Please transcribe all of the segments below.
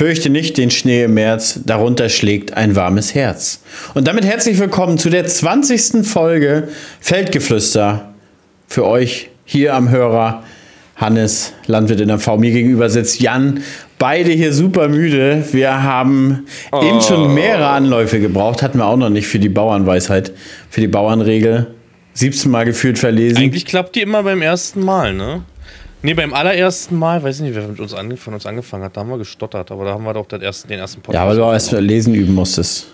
Fürchte nicht den Schnee im März, darunter schlägt ein warmes Herz. Und damit herzlich willkommen zu der 20. Folge Feldgeflüster. Für euch hier am Hörer Hannes, Landwirt in der V. Mir gegenüber sitzt Jan. Beide hier super müde. Wir haben oh. eben schon mehrere Anläufe gebraucht. Hatten wir auch noch nicht für die Bauernweisheit, für die Bauernregel. 17 Mal gefühlt verlesen. Eigentlich klappt die immer beim ersten Mal, ne? Nee, beim allerersten Mal, weiß ich nicht, wer mit uns von uns angefangen hat, da haben wir gestottert, aber da haben wir doch den ersten, den ersten Podcast. Ja, weil du auch erst lesen üben musstest.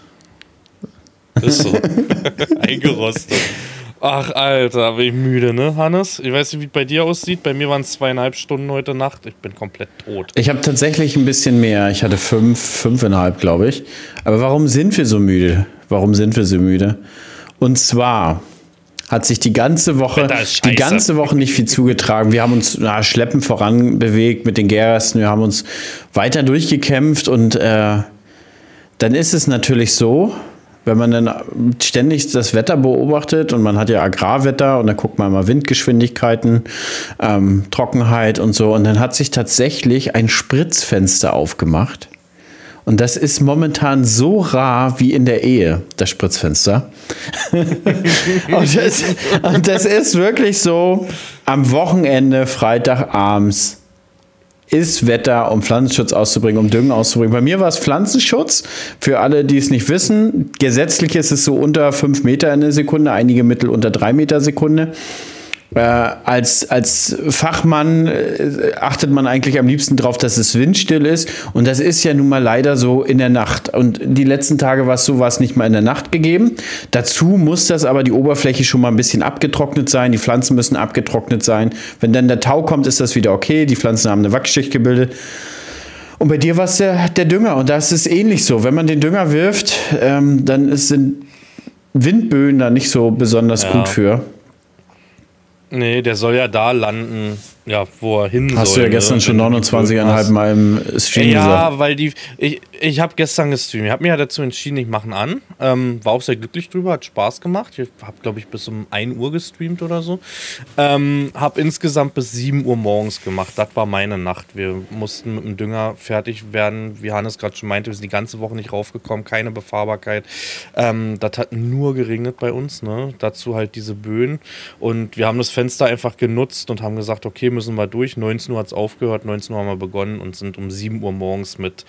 Ist so. Eingerostet. Ach, Alter, bin ich müde, ne, Hannes? Ich weiß nicht, wie es bei dir aussieht. Bei mir waren es zweieinhalb Stunden heute Nacht. Ich bin komplett tot. Ich habe tatsächlich ein bisschen mehr. Ich hatte fünf, fünfeinhalb, glaube ich. Aber warum sind wir so müde? Warum sind wir so müde? Und zwar hat sich die ganze Woche, die ganze Woche nicht viel zugetragen. Wir haben uns na, schleppend voran bewegt mit den Gäresten. Wir haben uns weiter durchgekämpft und äh, dann ist es natürlich so, wenn man dann ständig das Wetter beobachtet und man hat ja Agrarwetter und dann guckt man mal Windgeschwindigkeiten, ähm, Trockenheit und so und dann hat sich tatsächlich ein Spritzfenster aufgemacht und das ist momentan so rar wie in der Ehe, das Spritzfenster. und, das, und, das, ist wirklich so, am Wochenende, Freitagabends, ist Wetter, um Pflanzenschutz auszubringen, um Düngen auszubringen. Bei mir war es Pflanzenschutz. Für alle, die es nicht wissen, gesetzlich ist es so unter 5 Meter in der Sekunde, einige Mittel unter 3 Meter Sekunde. Äh, als, als Fachmann äh, achtet man eigentlich am liebsten darauf, dass es windstill ist. Und das ist ja nun mal leider so in der Nacht. Und die letzten Tage war es so, war es nicht mal in der Nacht gegeben. Dazu muss das aber die Oberfläche schon mal ein bisschen abgetrocknet sein. Die Pflanzen müssen abgetrocknet sein. Wenn dann der Tau kommt, ist das wieder okay. Die Pflanzen haben eine Wachsschicht gebildet. Und bei dir war es der, der Dünger. Und da ist ähnlich so. Wenn man den Dünger wirft, ähm, dann sind Windböen da nicht so besonders ja. gut für. Nee, der soll ja da landen, ja, wo er hin Hast soll. du ja gestern ne? schon 29,5 Mal im Stream ja, gesagt. Ja, weil die. Ich, ich habe gestern gestreamt. Ich habe mir ja dazu entschieden, ich mache an. Ähm, war auch sehr glücklich drüber, hat Spaß gemacht. Ich habe, glaube ich, bis um 1 Uhr gestreamt oder so. Ähm, habe insgesamt bis 7 Uhr morgens gemacht. Das war meine Nacht. Wir mussten mit dem Dünger fertig werden. Wie Hannes gerade schon meinte, wir sind die ganze Woche nicht raufgekommen, keine Befahrbarkeit. Ähm, das hat nur geregnet bei uns. Ne? Dazu halt diese Böen. Und wir haben das Fenster einfach genutzt und haben gesagt, okay, müssen wir durch. 19 Uhr hat es aufgehört, 19 Uhr haben wir begonnen und sind um 7 Uhr morgens mit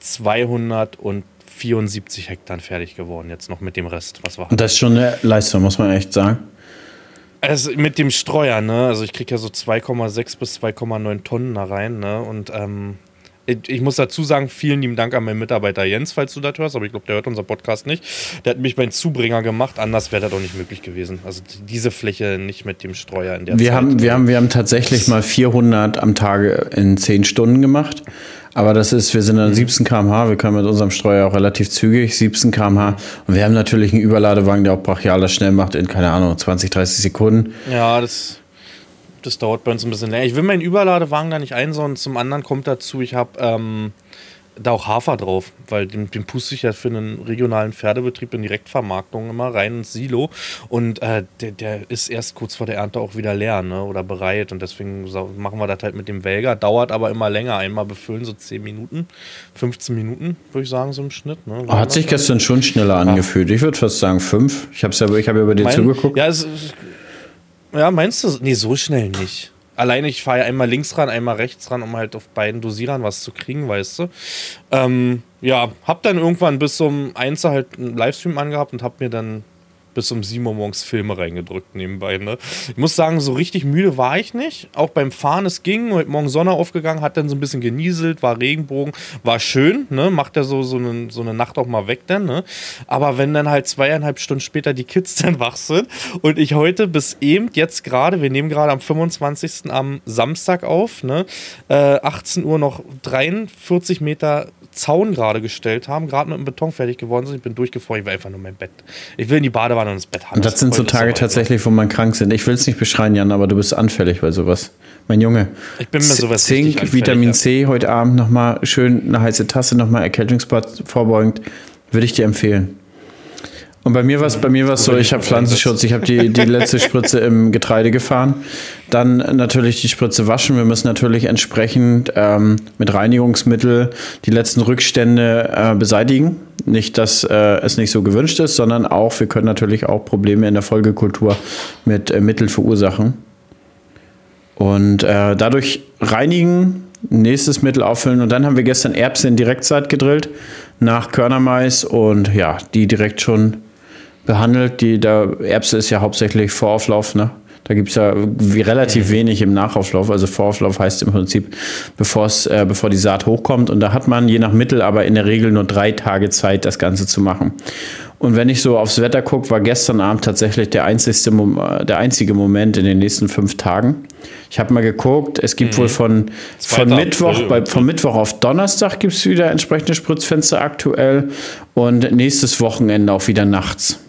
274 Hektar fertig geworden. Jetzt noch mit dem Rest, was war. Und das ist schon eine Leistung, muss man echt sagen. Also mit dem Streuer, ne? Also ich kriege ja so 2,6 bis 2,9 Tonnen da rein, ne? Und ähm, ich muss dazu sagen, vielen lieben Dank an meinen Mitarbeiter Jens, falls du das hörst, aber ich glaube, der hört unser Podcast nicht. Der hat mich meinen Zubringer gemacht, anders wäre das auch nicht möglich gewesen. Also diese Fläche nicht mit dem Streuer in der wir Zeit. Haben, wir, haben, wir haben tatsächlich mal 400 am Tage in 10 Stunden gemacht. Aber das ist, wir sind an 17 mhm. km/h, wir können mit unserem Streuer auch relativ zügig, 17 km/h. Und wir haben natürlich einen Überladewagen, der auch brachial das schnell macht in, keine Ahnung, 20, 30 Sekunden. Ja, das das dauert bei uns ein bisschen länger. Ich will meinen Überladewagen da nicht einsauen. Zum anderen kommt dazu, ich habe ähm, da auch Hafer drauf, weil den, den puste ich ja für einen regionalen Pferdebetrieb in Direktvermarktung immer rein ins Silo und äh, der, der ist erst kurz vor der Ernte auch wieder leer ne, oder bereit und deswegen machen wir das halt mit dem Welger. Dauert aber immer länger. Einmal befüllen so 10 Minuten, 15 Minuten, würde ich sagen, so im Schnitt. Ne? Hat sich gestern schon schneller angefühlt. Ich würde fast sagen 5. Ich habe ja, hab ja bei dir mein, zugeguckt. Ja, es, ja, meinst du? Nee, so schnell nicht. Alleine, ich fahre ja einmal links ran, einmal rechts ran, um halt auf beiden Dosierern was zu kriegen, weißt du. Ähm, ja, hab dann irgendwann bis zum eins halt einen Livestream angehabt und hab mir dann bis um 7 Uhr morgens Filme reingedrückt nebenbei. Ne? Ich muss sagen, so richtig müde war ich nicht. Auch beim Fahren, es ging. Heute Morgen Sonne aufgegangen, hat dann so ein bisschen genieselt, war Regenbogen, war schön. Ne? Macht ja so, so, eine, so eine Nacht auch mal weg dann. Ne? Aber wenn dann halt zweieinhalb Stunden später die Kids dann wach sind und ich heute bis eben, jetzt gerade, wir nehmen gerade am 25. am Samstag auf, ne? Äh, 18 Uhr noch 43 Meter Zaun gerade gestellt haben, gerade mit dem Beton fertig geworden sind. Ich bin durchgefroren, ich will einfach nur mein Bett. Ich will in die Badewanne und ins Bett haben. Und das, das sind so Tage tatsächlich, wo man krank sind. Ich will es nicht beschreien, Jan, aber du bist anfällig bei sowas. Mein Junge. Ich bin mir sowas Zink, Vitamin C heute Abend nochmal schön eine heiße Tasse, nochmal Erkältungsbad vorbeugend. Würde ich dir empfehlen. Und bei mir war es bei mir war's so, ich habe Pflanzenschutz, ich habe die, die letzte Spritze im Getreide gefahren. Dann natürlich die Spritze waschen. Wir müssen natürlich entsprechend ähm, mit Reinigungsmittel die letzten Rückstände äh, beseitigen. Nicht, dass äh, es nicht so gewünscht ist, sondern auch, wir können natürlich auch Probleme in der Folgekultur mit äh, Mitteln verursachen. Und äh, dadurch reinigen, nächstes Mittel auffüllen. Und dann haben wir gestern Erbse in Direktzeit gedrillt nach Körnermais und ja, die direkt schon behandelt. Die, der Erbse ist ja hauptsächlich Vorauflauf, ne? Da gibt es ja relativ mhm. wenig im Nachauflauf. Also Vorauflauf heißt im Prinzip, äh, bevor die Saat hochkommt. Und da hat man je nach Mittel aber in der Regel nur drei Tage Zeit, das Ganze zu machen. Und wenn ich so aufs Wetter gucke, war gestern Abend tatsächlich der, einzigste, der einzige Moment in den nächsten fünf Tagen. Ich habe mal geguckt, es gibt mhm. wohl von, von Mittwoch, bei, von Mittwoch auf Donnerstag gibt es wieder entsprechende Spritzfenster aktuell und nächstes Wochenende auch wieder nachts.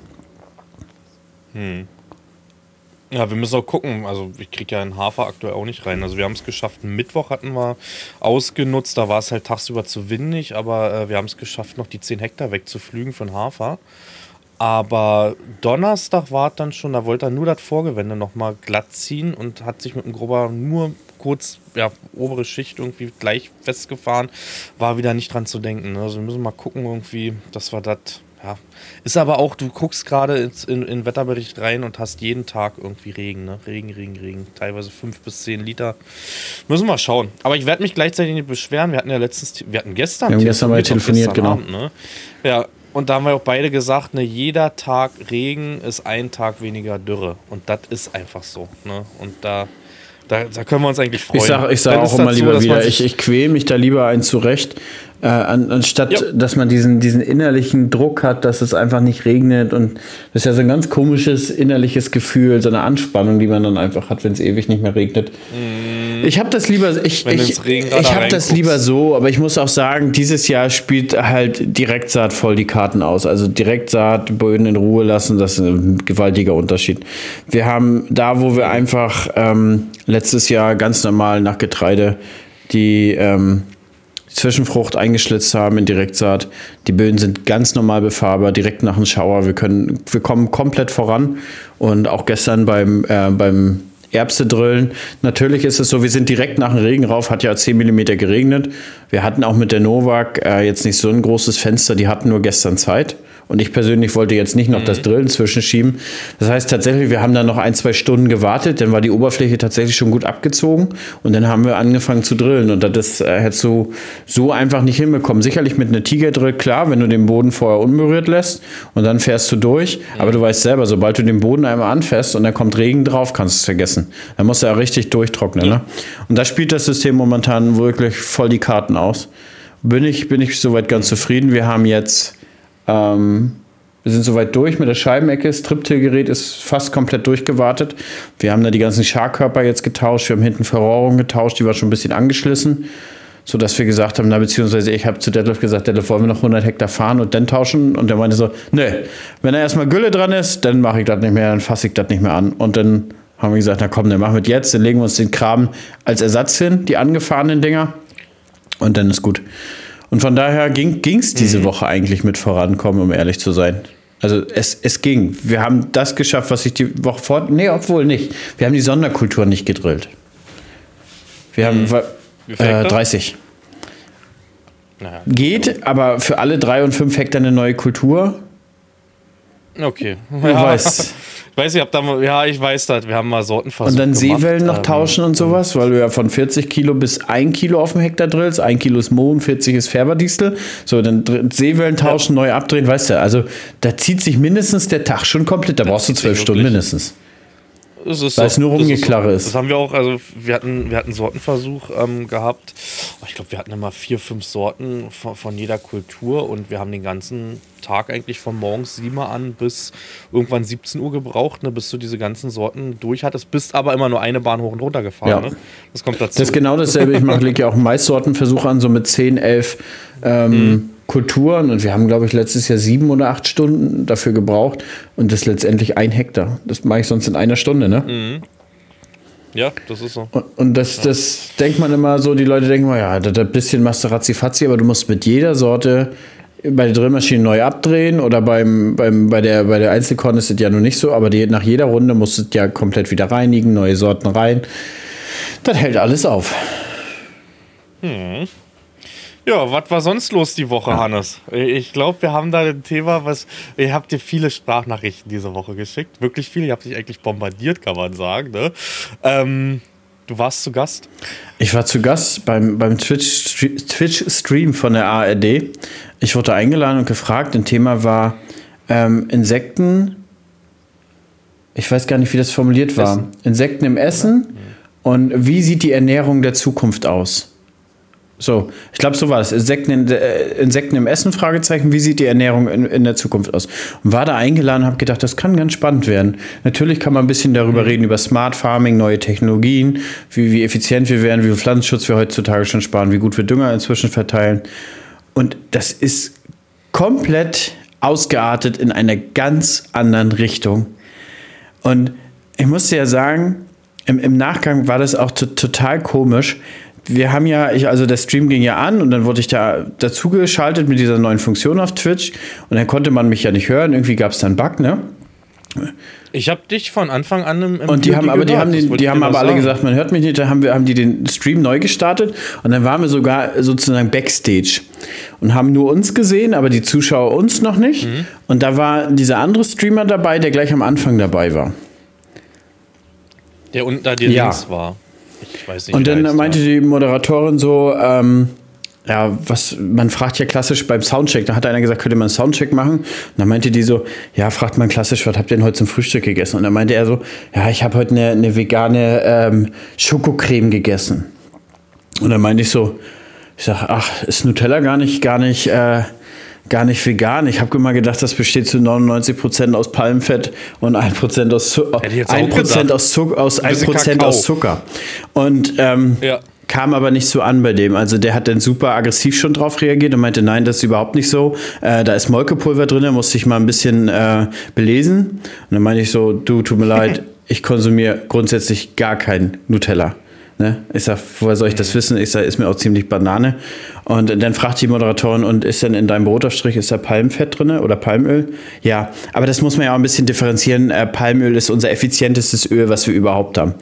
Hm. Ja, wir müssen auch gucken. Also ich kriege ja in Hafer aktuell auch nicht rein. Also wir haben es geschafft. Mittwoch hatten wir ausgenutzt. Da war es halt tagsüber zu windig, aber äh, wir haben es geschafft, noch die 10 Hektar wegzuflügen von Hafer. Aber Donnerstag war dann schon, da wollte er nur das Vorgewände nochmal glatt ziehen und hat sich mit dem Grubber nur kurz, ja, obere Schicht irgendwie gleich festgefahren. War wieder nicht dran zu denken. Also wir müssen mal gucken irgendwie, dass wir das ja. Ist aber auch, du guckst gerade in, in Wetterbericht rein und hast jeden Tag irgendwie Regen, ne? Regen, Regen, Regen. Teilweise fünf bis zehn Liter. Müssen wir mal schauen. Aber ich werde mich gleichzeitig nicht beschweren. Wir hatten ja letztens, wir hatten gestern. Wir haben gestern mal telefoniert, genau. Abend, ne? Ja, und da haben wir auch beide gesagt, ne, jeder Tag Regen ist ein Tag weniger Dürre. Und das ist einfach so. Ne? Und da, da, da können wir uns eigentlich freuen. Ich sage ich sag auch immer lieber wieder, ich, ich quäle mich da lieber ein zurecht, äh, an, anstatt, ja. dass man diesen, diesen innerlichen Druck hat, dass es einfach nicht regnet. Und das ist ja so ein ganz komisches innerliches Gefühl, so eine Anspannung, die man dann einfach hat, wenn es ewig nicht mehr regnet. Mm. Ich habe das lieber, ich, ich, ich habe das lieber so, aber ich muss auch sagen, dieses Jahr spielt halt Direktsaat voll die Karten aus. Also Direktsaat, Böden in Ruhe lassen, das ist ein gewaltiger Unterschied. Wir haben da, wo wir einfach ähm, letztes Jahr ganz normal nach Getreide die ähm, Zwischenfrucht eingeschlitzt haben in Direktsaat. Die Böden sind ganz normal befahrbar, direkt nach dem Schauer. Wir, können, wir kommen komplett voran. Und auch gestern beim, äh, beim Erbse drillen. Natürlich ist es so, wir sind direkt nach dem Regen rauf, hat ja 10 mm geregnet. Wir hatten auch mit der Novak äh, jetzt nicht so ein großes Fenster, die hatten nur gestern Zeit. Und ich persönlich wollte jetzt nicht noch mhm. das Drillen zwischenschieben. Das heißt tatsächlich, wir haben dann noch ein, zwei Stunden gewartet, dann war die Oberfläche tatsächlich schon gut abgezogen und dann haben wir angefangen zu drillen. Und das äh, hättest du so einfach nicht hinbekommen. Sicherlich mit einer Tigerdrill, klar, wenn du den Boden vorher unberührt lässt und dann fährst du durch. Mhm. Aber du weißt selber, sobald du den Boden einmal anfährst und dann kommt Regen drauf, kannst du es vergessen. Dann musst du ja richtig durchtrocknen. Ja. Ne? Und da spielt das System momentan wirklich voll die Karten aus. Bin ich, bin ich soweit ganz zufrieden. Wir haben jetzt ähm, wir sind soweit durch mit der Scheibenecke. Das Triptil-Gerät ist fast komplett durchgewartet. Wir haben da die ganzen Scharkörper jetzt getauscht. Wir haben hinten Verrohrung getauscht, die war schon ein bisschen angeschlissen. Sodass wir gesagt haben, na, beziehungsweise ich habe zu Detlef gesagt, Detlef, wollen wir noch 100 Hektar fahren und dann tauschen? Und der meinte so, ne, wenn da erstmal Gülle dran ist, dann mache ich das nicht mehr, dann fasse ich das nicht mehr an. Und dann haben wir gesagt, na komm, dann machen wir jetzt, dann legen wir uns den Kram als Ersatz hin, die angefahrenen Dinger. Und dann ist gut. Und von daher ging es diese mhm. Woche eigentlich mit vorankommen, um ehrlich zu sein. Also es, es ging. Wir haben das geschafft, was ich die Woche vor. Nee, obwohl nicht. Wir haben die Sonderkultur nicht gedrillt. Wir haben mhm. äh, 30. Naja. Geht, aber für alle drei und fünf Hektar eine neue Kultur. Okay. Ja. weißt. Ich weiß, ich habe da mal, ja, ich weiß das, wir haben mal Sorten versucht. Und dann Seewellen noch ähm, tauschen und sowas, weil du ja von 40 Kilo bis 1 Kilo auf dem Hektar drillst. 1 Kilo ist Mohn, 40 ist Färberdistel. So, dann Seewellen tauschen, ja. neu abdrehen, weißt du. Also da zieht sich mindestens der Tag schon komplett. Da das brauchst du zwölf Stunden mindestens. Es ist Weil so. es nur rumgeklarre ist. Das haben wir auch, also wir hatten, wir hatten Sortenversuch ähm, gehabt. Ich glaube, wir hatten immer vier, fünf Sorten von, von, jeder Kultur und wir haben den ganzen Tag eigentlich von morgens 7 Uhr an bis irgendwann 17 Uhr gebraucht, ne, bis du diese ganzen Sorten durch hattest. Bist aber immer nur eine Bahn hoch und runter gefahren. Ja. Ne? Das kommt dazu. Das ist genau dasselbe. Ich mache ja auch Maissortenversuche an, so mit 10, 11 ähm, mhm. Kulturen und wir haben, glaube ich, letztes Jahr sieben oder acht Stunden dafür gebraucht und das letztendlich ein Hektar. Das mache ich sonst in einer Stunde, ne? Mhm. Ja, das ist so. Und, und das, ja. das denkt man immer so, die Leute denken, ja, das ein bisschen machst du ratzi aber du musst mit jeder Sorte bei der Drillmaschine neu abdrehen oder beim, beim, bei, der, bei der Einzelkorn ist es ja noch nicht so, aber die, nach jeder Runde musst du es ja komplett wieder reinigen, neue Sorten rein. Das hält alles auf. Hm. Ja, was war sonst los die Woche, Hannes? Ich glaube, wir haben da ein Thema, was. Ihr habt dir viele Sprachnachrichten diese Woche geschickt. Wirklich viele. Ihr habt dich eigentlich bombardiert, kann man sagen. Ne? Ähm, du warst zu Gast? Ich war zu Gast beim, beim Twitch-Stream Twitch von der ARD. Ich wurde eingeladen und gefragt. Ein Thema war ähm, Insekten. Ich weiß gar nicht, wie das formuliert war. Insekten im Essen. Und wie sieht die Ernährung der Zukunft aus? So, ich glaube, so war es. Insekten, in, äh, Insekten im Essen, Fragezeichen. Wie sieht die Ernährung in, in der Zukunft aus? Und war da eingeladen, habe gedacht, das kann ganz spannend werden. Natürlich kann man ein bisschen darüber mhm. reden, über Smart Farming, neue Technologien, wie, wie effizient wir werden, wie viel Pflanzenschutz wir heutzutage schon sparen, wie gut wir Dünger inzwischen verteilen. Und das ist komplett ausgeartet in einer ganz anderen Richtung. Und ich musste ja sagen, im, im Nachgang war das auch total komisch wir haben ja, ich, also der Stream ging ja an und dann wurde ich da dazu geschaltet mit dieser neuen Funktion auf Twitch und dann konnte man mich ja nicht hören. Irgendwie gab es da einen Bug, ne? Ich habe dich von Anfang an im, im Und die haben aber, die haben, den, die haben aber alle gesagt, man hört mich nicht. Da haben, wir, haben die den Stream neu gestartet und dann waren wir sogar sozusagen Backstage und haben nur uns gesehen, aber die Zuschauer uns noch nicht. Mhm. Und da war dieser andere Streamer dabei, der gleich am Anfang dabei war. Der unten da dir ja. links war. Ich weiß nicht, und dann meinte war. die Moderatorin so, ähm, ja, was, man fragt ja klassisch beim Soundcheck, da hat einer gesagt, könnte man einen Soundcheck machen? Und dann meinte die so, ja, fragt man klassisch, was habt ihr denn heute zum Frühstück gegessen? Und dann meinte er so, ja, ich habe heute eine, eine vegane ähm, Schokocreme gegessen. Und dann meinte ich so, ich sag, ach, ist Nutella gar nicht, gar nicht, äh, gar nicht vegan. Ich habe immer gedacht, das besteht zu 99% aus Palmfett und 1% aus, Zu 1 aus, Zuck aus, 1 aus Zucker. Und ähm, ja. kam aber nicht so an bei dem. Also der hat dann super aggressiv schon drauf reagiert und meinte, nein, das ist überhaupt nicht so. Äh, da ist Molkepulver drin, da musste ich mal ein bisschen äh, belesen. Und dann meinte ich so, du, tut mir leid, ich konsumiere grundsätzlich gar kein Nutella. Ne? Ich sag, woher soll ich das wissen? Ich sag, ist mir auch ziemlich Banane. Und dann fragt die Moderatorin, und ist denn in deinem Brotaufstrich, ist da Palmfett drin oder Palmöl? Ja, aber das muss man ja auch ein bisschen differenzieren. Äh, Palmöl ist unser effizientestes Öl, was wir überhaupt haben.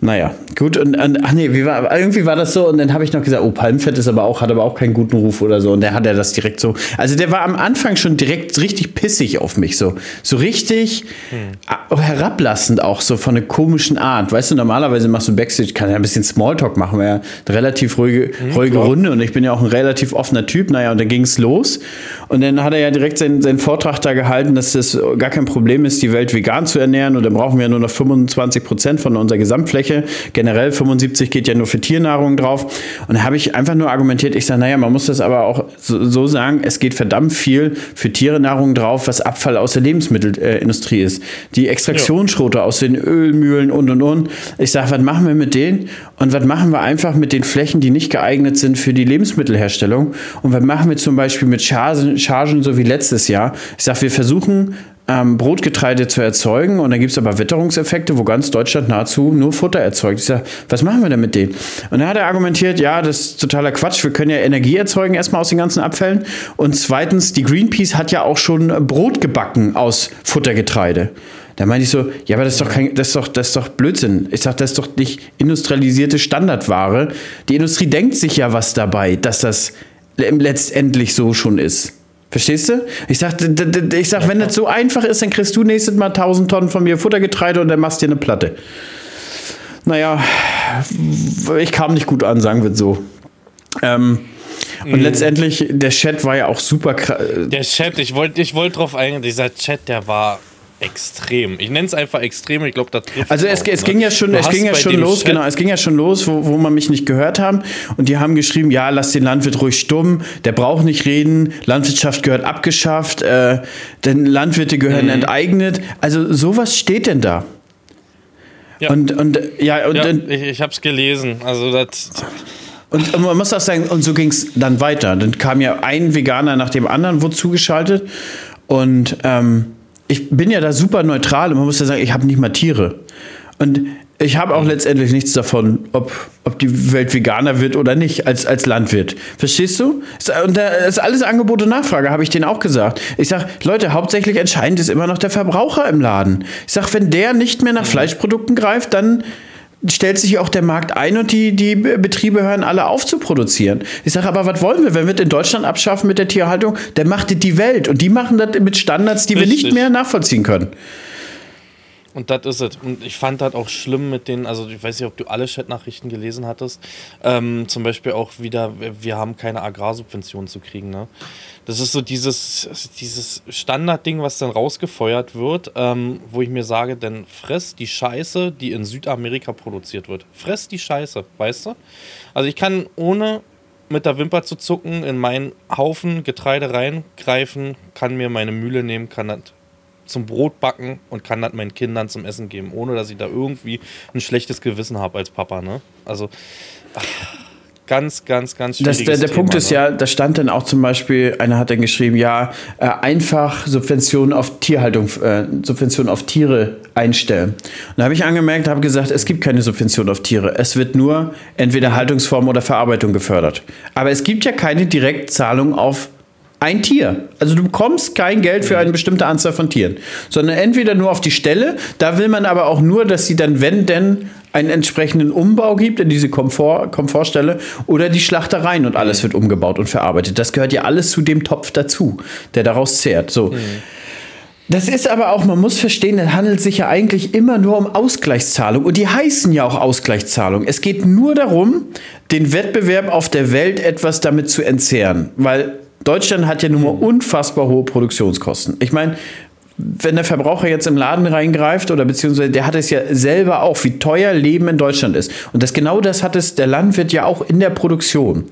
Naja, gut. Und, und ach nee, wie war, irgendwie war das so. Und dann habe ich noch gesagt, oh, Palmfett ist aber auch, hat aber auch keinen guten Ruf oder so. Und der hat ja das direkt so. Also der war am Anfang schon direkt richtig pissig auf mich. So, so richtig hm. herablassend auch, so von einer komischen Art. Weißt du, normalerweise machst du Backstage, kann ja ein bisschen Smalltalk machen, ja eine relativ ruhige, hm, ruhige Runde. Und ich bin ja auch ein relativ offener Typ. Naja, und dann ging es los. Und dann hat er ja direkt seinen, seinen Vortrag da gehalten, dass das gar kein Problem ist, die Welt vegan zu ernähren. Und dann brauchen wir ja nur noch 25 Prozent von unserer Gesamtfläche Fläche. Generell 75 geht ja nur für Tiernahrung drauf. Und da habe ich einfach nur argumentiert, ich sage, naja, man muss das aber auch so, so sagen, es geht verdammt viel für Tierenahrung drauf, was Abfall aus der Lebensmittelindustrie ist. Die Extraktionsschrote ja. aus den Ölmühlen und und und. Ich sage, was machen wir mit denen? Und was machen wir einfach mit den Flächen, die nicht geeignet sind für die Lebensmittelherstellung? Und was machen wir zum Beispiel mit Chargen, Chargen so wie letztes Jahr? Ich sage, wir versuchen ähm, Brotgetreide zu erzeugen. Und dann gibt es aber Witterungseffekte, wo ganz Deutschland nahezu nur Futter erzeugt. Ich sage, was machen wir denn mit denen? Und dann hat er argumentiert, ja, das ist totaler Quatsch. Wir können ja Energie erzeugen erstmal aus den ganzen Abfällen. Und zweitens, die Greenpeace hat ja auch schon Brot gebacken aus Futtergetreide. Da meinte ich so, ja, aber das ist doch kein, das ist doch, das ist doch Blödsinn. Ich sage, das ist doch nicht industrialisierte Standardware. Die Industrie denkt sich ja was dabei, dass das letztendlich so schon ist. Verstehst du? Ich sag, ich sag, wenn das so einfach ist, dann kriegst du nächstes Mal 1000 Tonnen von mir Futtergetreide und dann machst du dir eine Platte. Naja, ich kam nicht gut an, sagen wir so. Ähm, und mhm. letztendlich, der Chat war ja auch super krass. Der Chat, ich wollte ich wollt drauf eingehen, dieser Chat, der war extrem. Ich nenne es einfach extrem. Ich glaube, da trifft Also es, auch, es ne? ging ja schon, es ging ja schon los, Chat genau, es ging ja schon los, wo, wo man mich nicht gehört haben. Und die haben geschrieben, ja, lass den Landwirt ruhig stumm, der braucht nicht reden, Landwirtschaft gehört abgeschafft, äh, denn Landwirte gehören mhm. enteignet. Also sowas steht denn da. Ja. Und, und ja, und, ja, ich, ich habe es gelesen. Also das. Und man muss auch sagen, und so ging es dann weiter. Dann kam ja ein Veganer nach dem anderen, wurde zugeschaltet. Und ähm, ich bin ja da super neutral und man muss ja sagen, ich habe nicht mal Tiere. Und Ich habe auch letztendlich nichts davon, ob, ob die Welt veganer wird oder nicht, als, als Landwirt. Verstehst du? Und da ist alles Angebot und Nachfrage, habe ich denen auch gesagt. Ich sage, Leute, hauptsächlich entscheidend ist immer noch der Verbraucher im Laden. Ich sage, wenn der nicht mehr nach Fleischprodukten greift, dann stellt sich auch der Markt ein und die, die Betriebe hören alle auf zu produzieren. Ich sage, aber was wollen wir, wenn wir es in Deutschland abschaffen mit der Tierhaltung? Dann macht es die Welt und die machen das mit Standards, die Richtig. wir nicht mehr nachvollziehen können. Und das ist es. Und ich fand das auch schlimm mit den, also ich weiß nicht, ob du alle Chat-Nachrichten gelesen hattest. Ähm, zum Beispiel auch wieder, wir haben keine Agrarsubventionen zu kriegen. Ne? Das ist so dieses, dieses Standardding, was dann rausgefeuert wird, ähm, wo ich mir sage, dann fress die Scheiße, die in Südamerika produziert wird. Fress die Scheiße, weißt du? Also ich kann ohne mit der Wimper zu zucken in meinen Haufen Getreide reingreifen, kann mir meine Mühle nehmen, kann das zum Brot backen und kann das meinen Kindern zum Essen geben, ohne dass ich da irgendwie ein schlechtes Gewissen habe als Papa. Ne? Also ach, ganz, ganz, ganz schwierig. Der, der Punkt ist ne? ja, da stand dann auch zum Beispiel, einer hat dann geschrieben, ja, äh, einfach Subventionen auf Tierhaltung, äh, Subventionen auf Tiere einstellen. Und da habe ich angemerkt, habe gesagt, es gibt keine Subvention auf Tiere. Es wird nur entweder Haltungsform oder Verarbeitung gefördert. Aber es gibt ja keine Direktzahlung auf ein Tier. Also du bekommst kein Geld für eine bestimmte Anzahl von Tieren, sondern entweder nur auf die Stelle, da will man aber auch nur, dass sie dann, wenn denn, einen entsprechenden Umbau gibt in diese Komfort, Komfortstelle oder die Schlachtereien und alles wird umgebaut und verarbeitet. Das gehört ja alles zu dem Topf dazu, der daraus zehrt. So. Mhm. Das ist aber auch, man muss verstehen, es handelt sich ja eigentlich immer nur um Ausgleichszahlung. Und die heißen ja auch Ausgleichszahlung. Es geht nur darum, den Wettbewerb auf der Welt etwas damit zu entzerren. Weil Deutschland hat ja nun mal unfassbar hohe Produktionskosten. Ich meine, wenn der Verbraucher jetzt im Laden reingreift oder beziehungsweise der hat es ja selber auch, wie teuer Leben in Deutschland ist. Und das genau das hat es der Landwirt ja auch in der Produktion.